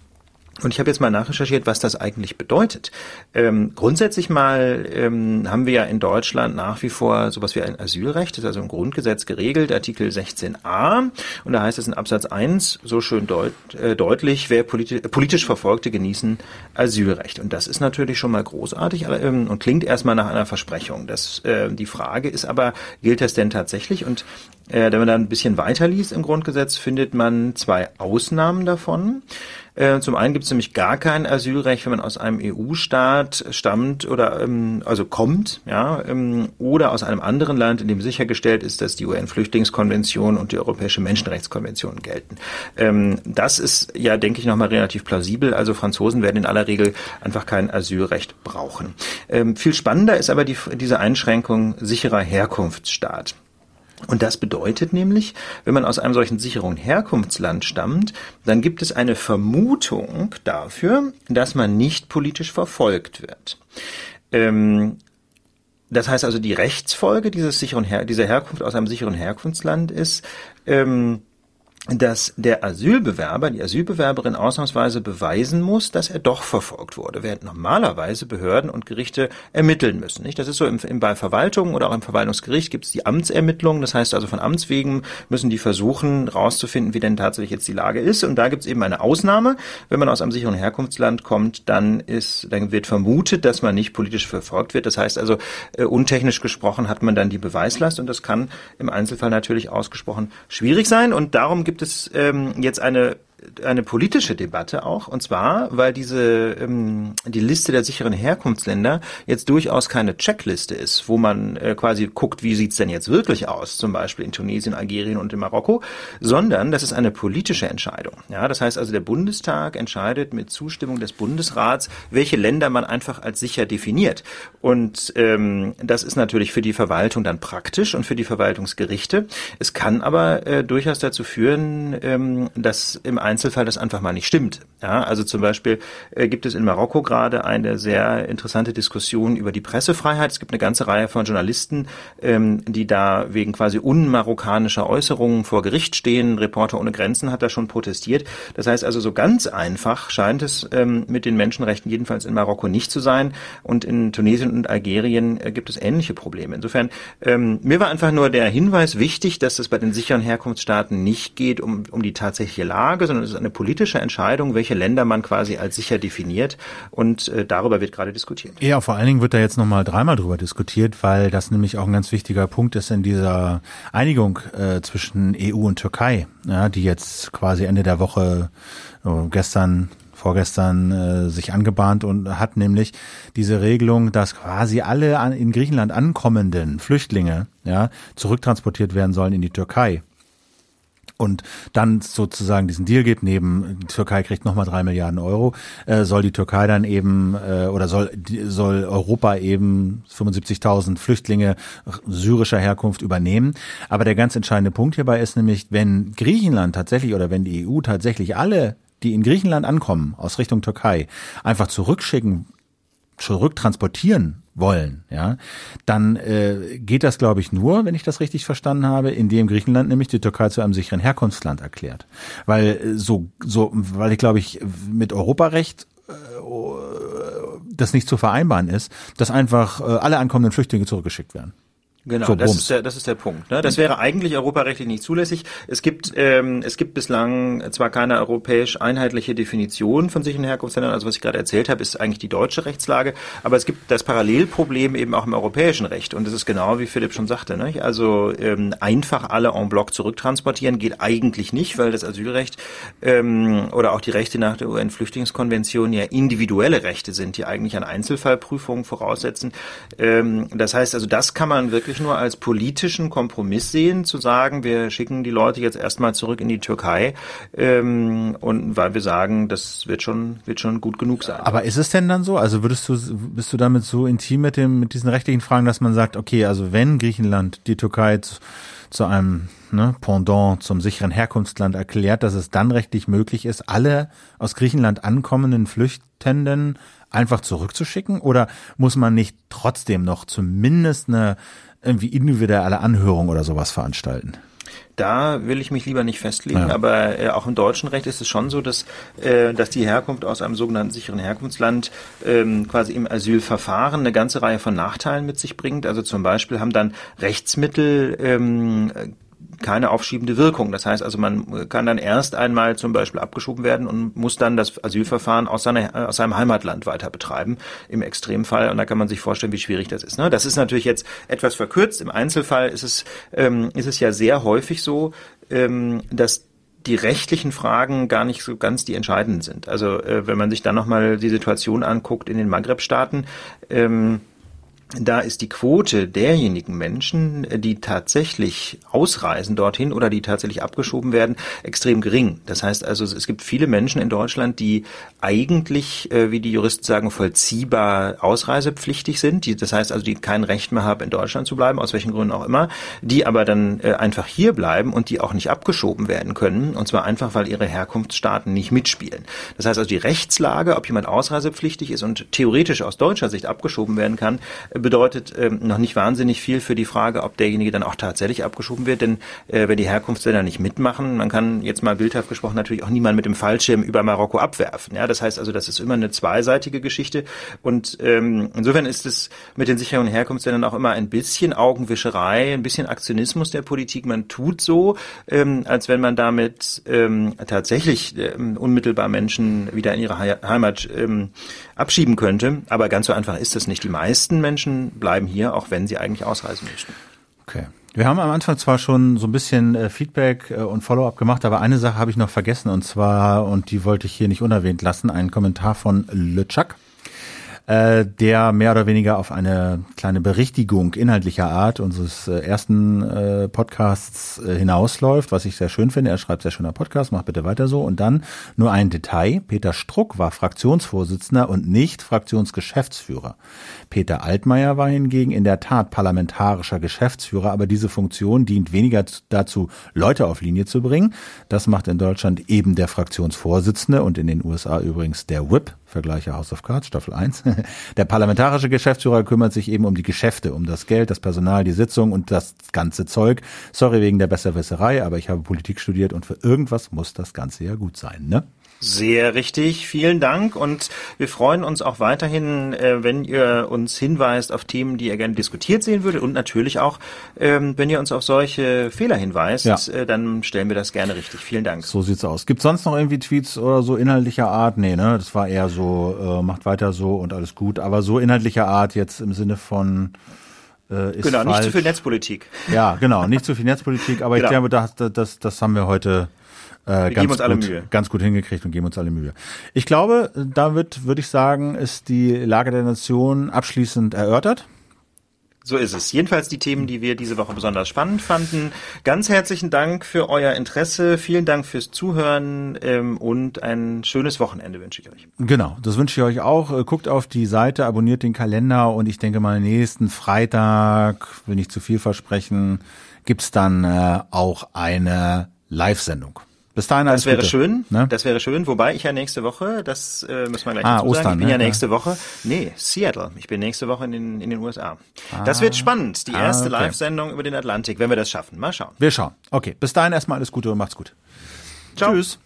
Und ich habe jetzt mal nachrecherchiert, was das eigentlich bedeutet. Ähm, grundsätzlich mal ähm, haben wir ja in Deutschland nach wie vor sowas wie ein Asylrecht, das ist also im Grundgesetz geregelt, Artikel 16a. Und da heißt es in Absatz 1 so schön deut äh, deutlich, wer politi politisch Verfolgte genießen Asylrecht. Und das ist natürlich schon mal großartig ähm, und klingt erstmal nach einer Versprechung. Das, äh, die Frage ist aber, gilt das denn tatsächlich? Und äh, wenn man da ein bisschen weiterliest im Grundgesetz, findet man zwei Ausnahmen davon. Äh, zum einen gibt es nämlich gar kein Asylrecht, wenn man aus einem EU-Staat stammt oder ähm, also kommt, ja, ähm, oder aus einem anderen Land, in dem sichergestellt ist, dass die UN-Flüchtlingskonvention und die Europäische Menschenrechtskonvention gelten. Ähm, das ist ja, denke ich, nochmal relativ plausibel. Also Franzosen werden in aller Regel einfach kein Asylrecht brauchen. Ähm, viel spannender ist aber die, diese Einschränkung sicherer Herkunftsstaat. Und das bedeutet nämlich, wenn man aus einem solchen sicheren Herkunftsland stammt, dann gibt es eine Vermutung dafür, dass man nicht politisch verfolgt wird. Ähm, das heißt also, die Rechtsfolge dieses sicheren Her dieser Herkunft aus einem sicheren Herkunftsland ist, ähm, dass der Asylbewerber, die Asylbewerberin ausnahmsweise beweisen muss, dass er doch verfolgt wurde, während normalerweise Behörden und Gerichte ermitteln müssen. Nicht? Das ist so im, im, bei Verwaltung oder auch im Verwaltungsgericht gibt es die Amtsermittlung. Das heißt also von Amts wegen müssen die versuchen, rauszufinden, wie denn tatsächlich jetzt die Lage ist. Und da gibt es eben eine Ausnahme. Wenn man aus einem sicheren Herkunftsland kommt, dann ist, dann wird vermutet, dass man nicht politisch verfolgt wird. Das heißt also, äh, untechnisch gesprochen hat man dann die Beweislast und das kann im Einzelfall natürlich ausgesprochen schwierig sein. Und darum gibt es ähm, jetzt eine eine politische Debatte auch, und zwar, weil diese ähm, die Liste der sicheren Herkunftsländer jetzt durchaus keine Checkliste ist, wo man äh, quasi guckt, wie sieht's denn jetzt wirklich aus, zum Beispiel in Tunesien, Algerien und in Marokko, sondern das ist eine politische Entscheidung. Ja, das heißt also, der Bundestag entscheidet mit Zustimmung des Bundesrats, welche Länder man einfach als sicher definiert. Und ähm, das ist natürlich für die Verwaltung dann praktisch und für die Verwaltungsgerichte. Es kann aber äh, durchaus dazu führen, ähm, dass im Einzelfall das einfach mal nicht stimmt. Ja, also zum Beispiel äh, gibt es in Marokko gerade eine sehr interessante Diskussion über die Pressefreiheit. Es gibt eine ganze Reihe von Journalisten, ähm, die da wegen quasi unmarokkanischer Äußerungen vor Gericht stehen. Reporter ohne Grenzen hat da schon protestiert. Das heißt also, so ganz einfach scheint es ähm, mit den Menschenrechten jedenfalls in Marokko nicht zu sein. Und in Tunesien und Algerien äh, gibt es ähnliche Probleme. Insofern, ähm, mir war einfach nur der Hinweis wichtig, dass es bei den sicheren Herkunftsstaaten nicht geht um, um die tatsächliche Lage, sondern es ist eine politische Entscheidung, welche Länder man quasi als sicher definiert. Und äh, darüber wird gerade diskutiert. Ja, vor allen Dingen wird da jetzt nochmal dreimal drüber diskutiert, weil das nämlich auch ein ganz wichtiger Punkt ist in dieser Einigung äh, zwischen EU und Türkei, ja, die jetzt quasi Ende der Woche äh, gestern vorgestern äh, sich angebahnt und hat nämlich diese Regelung, dass quasi alle an, in Griechenland ankommenden Flüchtlinge ja, zurücktransportiert werden sollen in die Türkei und dann sozusagen diesen Deal gibt, neben die Türkei kriegt nochmal drei Milliarden Euro, äh, soll die Türkei dann eben äh, oder soll soll Europa eben 75.000 Flüchtlinge syrischer Herkunft übernehmen. Aber der ganz entscheidende Punkt hierbei ist nämlich, wenn Griechenland tatsächlich oder wenn die EU tatsächlich alle die in Griechenland ankommen aus Richtung Türkei einfach zurückschicken zurücktransportieren wollen, ja, dann äh, geht das, glaube ich, nur, wenn ich das richtig verstanden habe, indem Griechenland nämlich die Türkei zu einem sicheren Herkunftsland erklärt. Weil äh, so, so, weil ich glaube ich mit Europarecht äh, das nicht zu vereinbaren ist, dass einfach äh, alle ankommenden Flüchtlinge zurückgeschickt werden. Genau, so, das, ist der, das ist der Punkt. Ne? Das wäre eigentlich europarechtlich nicht zulässig. Es gibt, ähm, es gibt bislang zwar keine europäisch einheitliche Definition von sicheren Herkunftsländern, also was ich gerade erzählt habe, ist eigentlich die deutsche Rechtslage, aber es gibt das Parallelproblem eben auch im europäischen Recht und das ist genau wie Philipp schon sagte. Ne? Also ähm, einfach alle en bloc zurücktransportieren geht eigentlich nicht, weil das Asylrecht ähm, oder auch die Rechte nach der UN-Flüchtlingskonvention ja individuelle Rechte sind, die eigentlich an Einzelfallprüfungen voraussetzen. Ähm, das heißt also, das kann man wirklich wirklich nur als politischen Kompromiss sehen, zu sagen, wir schicken die Leute jetzt erstmal zurück in die Türkei ähm, und weil wir sagen, das wird schon, wird schon gut genug sein. Aber ist es denn dann so? Also würdest du, bist du damit so intim mit dem, mit diesen rechtlichen Fragen, dass man sagt, okay, also wenn Griechenland die Türkei zu, zu einem ne, Pendant zum sicheren Herkunftsland erklärt, dass es dann rechtlich möglich ist, alle aus Griechenland ankommenden Flüchtenden einfach zurückzuschicken? Oder muss man nicht trotzdem noch zumindest eine irgendwie individuelle Anhörung oder sowas veranstalten? Da will ich mich lieber nicht festlegen, ja. aber äh, auch im deutschen Recht ist es schon so, dass, äh, dass die Herkunft aus einem sogenannten sicheren Herkunftsland ähm, quasi im Asylverfahren eine ganze Reihe von Nachteilen mit sich bringt. Also zum Beispiel haben dann Rechtsmittel ähm, keine aufschiebende Wirkung. Das heißt also, man kann dann erst einmal zum Beispiel abgeschoben werden und muss dann das Asylverfahren aus, seiner, aus seinem Heimatland weiter betreiben, im Extremfall. Und da kann man sich vorstellen, wie schwierig das ist. Ne? Das ist natürlich jetzt etwas verkürzt. Im Einzelfall ist es, ähm, ist es ja sehr häufig so, ähm, dass die rechtlichen Fragen gar nicht so ganz die entscheidenden sind. Also äh, wenn man sich dann nochmal die Situation anguckt in den Maghreb-Staaten, ähm, da ist die Quote derjenigen Menschen, die tatsächlich ausreisen dorthin oder die tatsächlich abgeschoben werden, extrem gering. Das heißt also, es gibt viele Menschen in Deutschland, die eigentlich, äh, wie die Juristen sagen, vollziehbar ausreisepflichtig sind. Das heißt also, die kein Recht mehr haben, in Deutschland zu bleiben, aus welchen Gründen auch immer, die aber dann äh, einfach hier bleiben und die auch nicht abgeschoben werden können. Und zwar einfach, weil ihre Herkunftsstaaten nicht mitspielen. Das heißt also, die Rechtslage, ob jemand ausreisepflichtig ist und theoretisch aus deutscher Sicht abgeschoben werden kann, bedeutet ähm, noch nicht wahnsinnig viel für die Frage, ob derjenige dann auch tatsächlich abgeschoben wird. Denn äh, wenn die Herkunftsländer nicht mitmachen, man kann jetzt mal bildhaft gesprochen natürlich auch niemand mit dem Fallschirm über Marokko abwerfen. Ja, das heißt also, das ist immer eine zweiseitige Geschichte. Und ähm, insofern ist es mit den sicheren Herkunftsländern auch immer ein bisschen Augenwischerei, ein bisschen Aktionismus der Politik. Man tut so, ähm, als wenn man damit ähm, tatsächlich ähm, unmittelbar Menschen wieder in ihre Heimat ähm, abschieben könnte. Aber ganz so einfach ist es nicht. Die meisten Menschen bleiben hier, auch wenn sie eigentlich ausreisen möchten. Okay. Wir haben am Anfang zwar schon so ein bisschen äh, Feedback äh, und Follow-up gemacht, aber eine Sache habe ich noch vergessen und zwar, und die wollte ich hier nicht unerwähnt lassen, einen Kommentar von LeChuck äh, der mehr oder weniger auf eine kleine Berichtigung inhaltlicher Art unseres äh, ersten äh, Podcasts äh, hinausläuft, was ich sehr schön finde. Er schreibt sehr schöner Podcast, macht bitte weiter so. Und dann nur ein Detail. Peter Struck war Fraktionsvorsitzender und nicht Fraktionsgeschäftsführer. Peter Altmaier war hingegen in der Tat parlamentarischer Geschäftsführer, aber diese Funktion dient weniger dazu, Leute auf Linie zu bringen. Das macht in Deutschland eben der Fraktionsvorsitzende und in den USA übrigens der Whip, Vergleiche House of Cards, Staffel 1. [laughs] Der parlamentarische Geschäftsführer kümmert sich eben um die Geschäfte, um das Geld, das Personal, die Sitzung und das ganze Zeug. Sorry wegen der Besserwisserei, aber ich habe Politik studiert und für irgendwas muss das Ganze ja gut sein, ne? Sehr richtig, vielen Dank und wir freuen uns auch weiterhin, äh, wenn ihr uns hinweist auf Themen, die ihr gerne diskutiert sehen würdet und natürlich auch, ähm, wenn ihr uns auf solche Fehler hinweist, ja. äh, dann stellen wir das gerne richtig. Vielen Dank. So sieht's aus. Gibt sonst noch irgendwie Tweets oder so inhaltlicher Art? Nee, ne? Das war eher so, äh, macht weiter so und alles gut. Aber so inhaltlicher Art jetzt im Sinne von äh, ist Genau, falsch. nicht zu viel Netzpolitik. Ja, genau, nicht zu viel Netzpolitik, aber genau. ich glaube, das, das, das haben wir heute äh, ganz, gut, ganz gut hingekriegt und geben uns alle Mühe. Ich glaube, damit würde ich sagen, ist die Lage der Nation abschließend erörtert. So ist es. Jedenfalls die Themen, die wir diese Woche besonders spannend fanden. Ganz herzlichen Dank für euer Interesse. Vielen Dank fürs Zuhören ähm, und ein schönes Wochenende wünsche ich euch. Genau, das wünsche ich euch auch. Äh, guckt auf die Seite, abonniert den Kalender und ich denke mal nächsten Freitag, will nicht zu viel versprechen, gibt's dann äh, auch eine Live-Sendung. Bis dahin alles Das wäre Gute. schön. Ne? Das wäre schön. Wobei ich ja nächste Woche, das äh, müssen wir gleich ah, dazu Ostern, sagen. Ich bin ne? ja nächste Woche. Nee, Seattle. Ich bin nächste Woche in den, in den USA. Ah, das wird spannend. Die ah, erste okay. Live-Sendung über den Atlantik, wenn wir das schaffen. Mal schauen. Wir schauen. Okay. Bis dahin erstmal alles Gute und macht's gut. Ciao. Tschüss.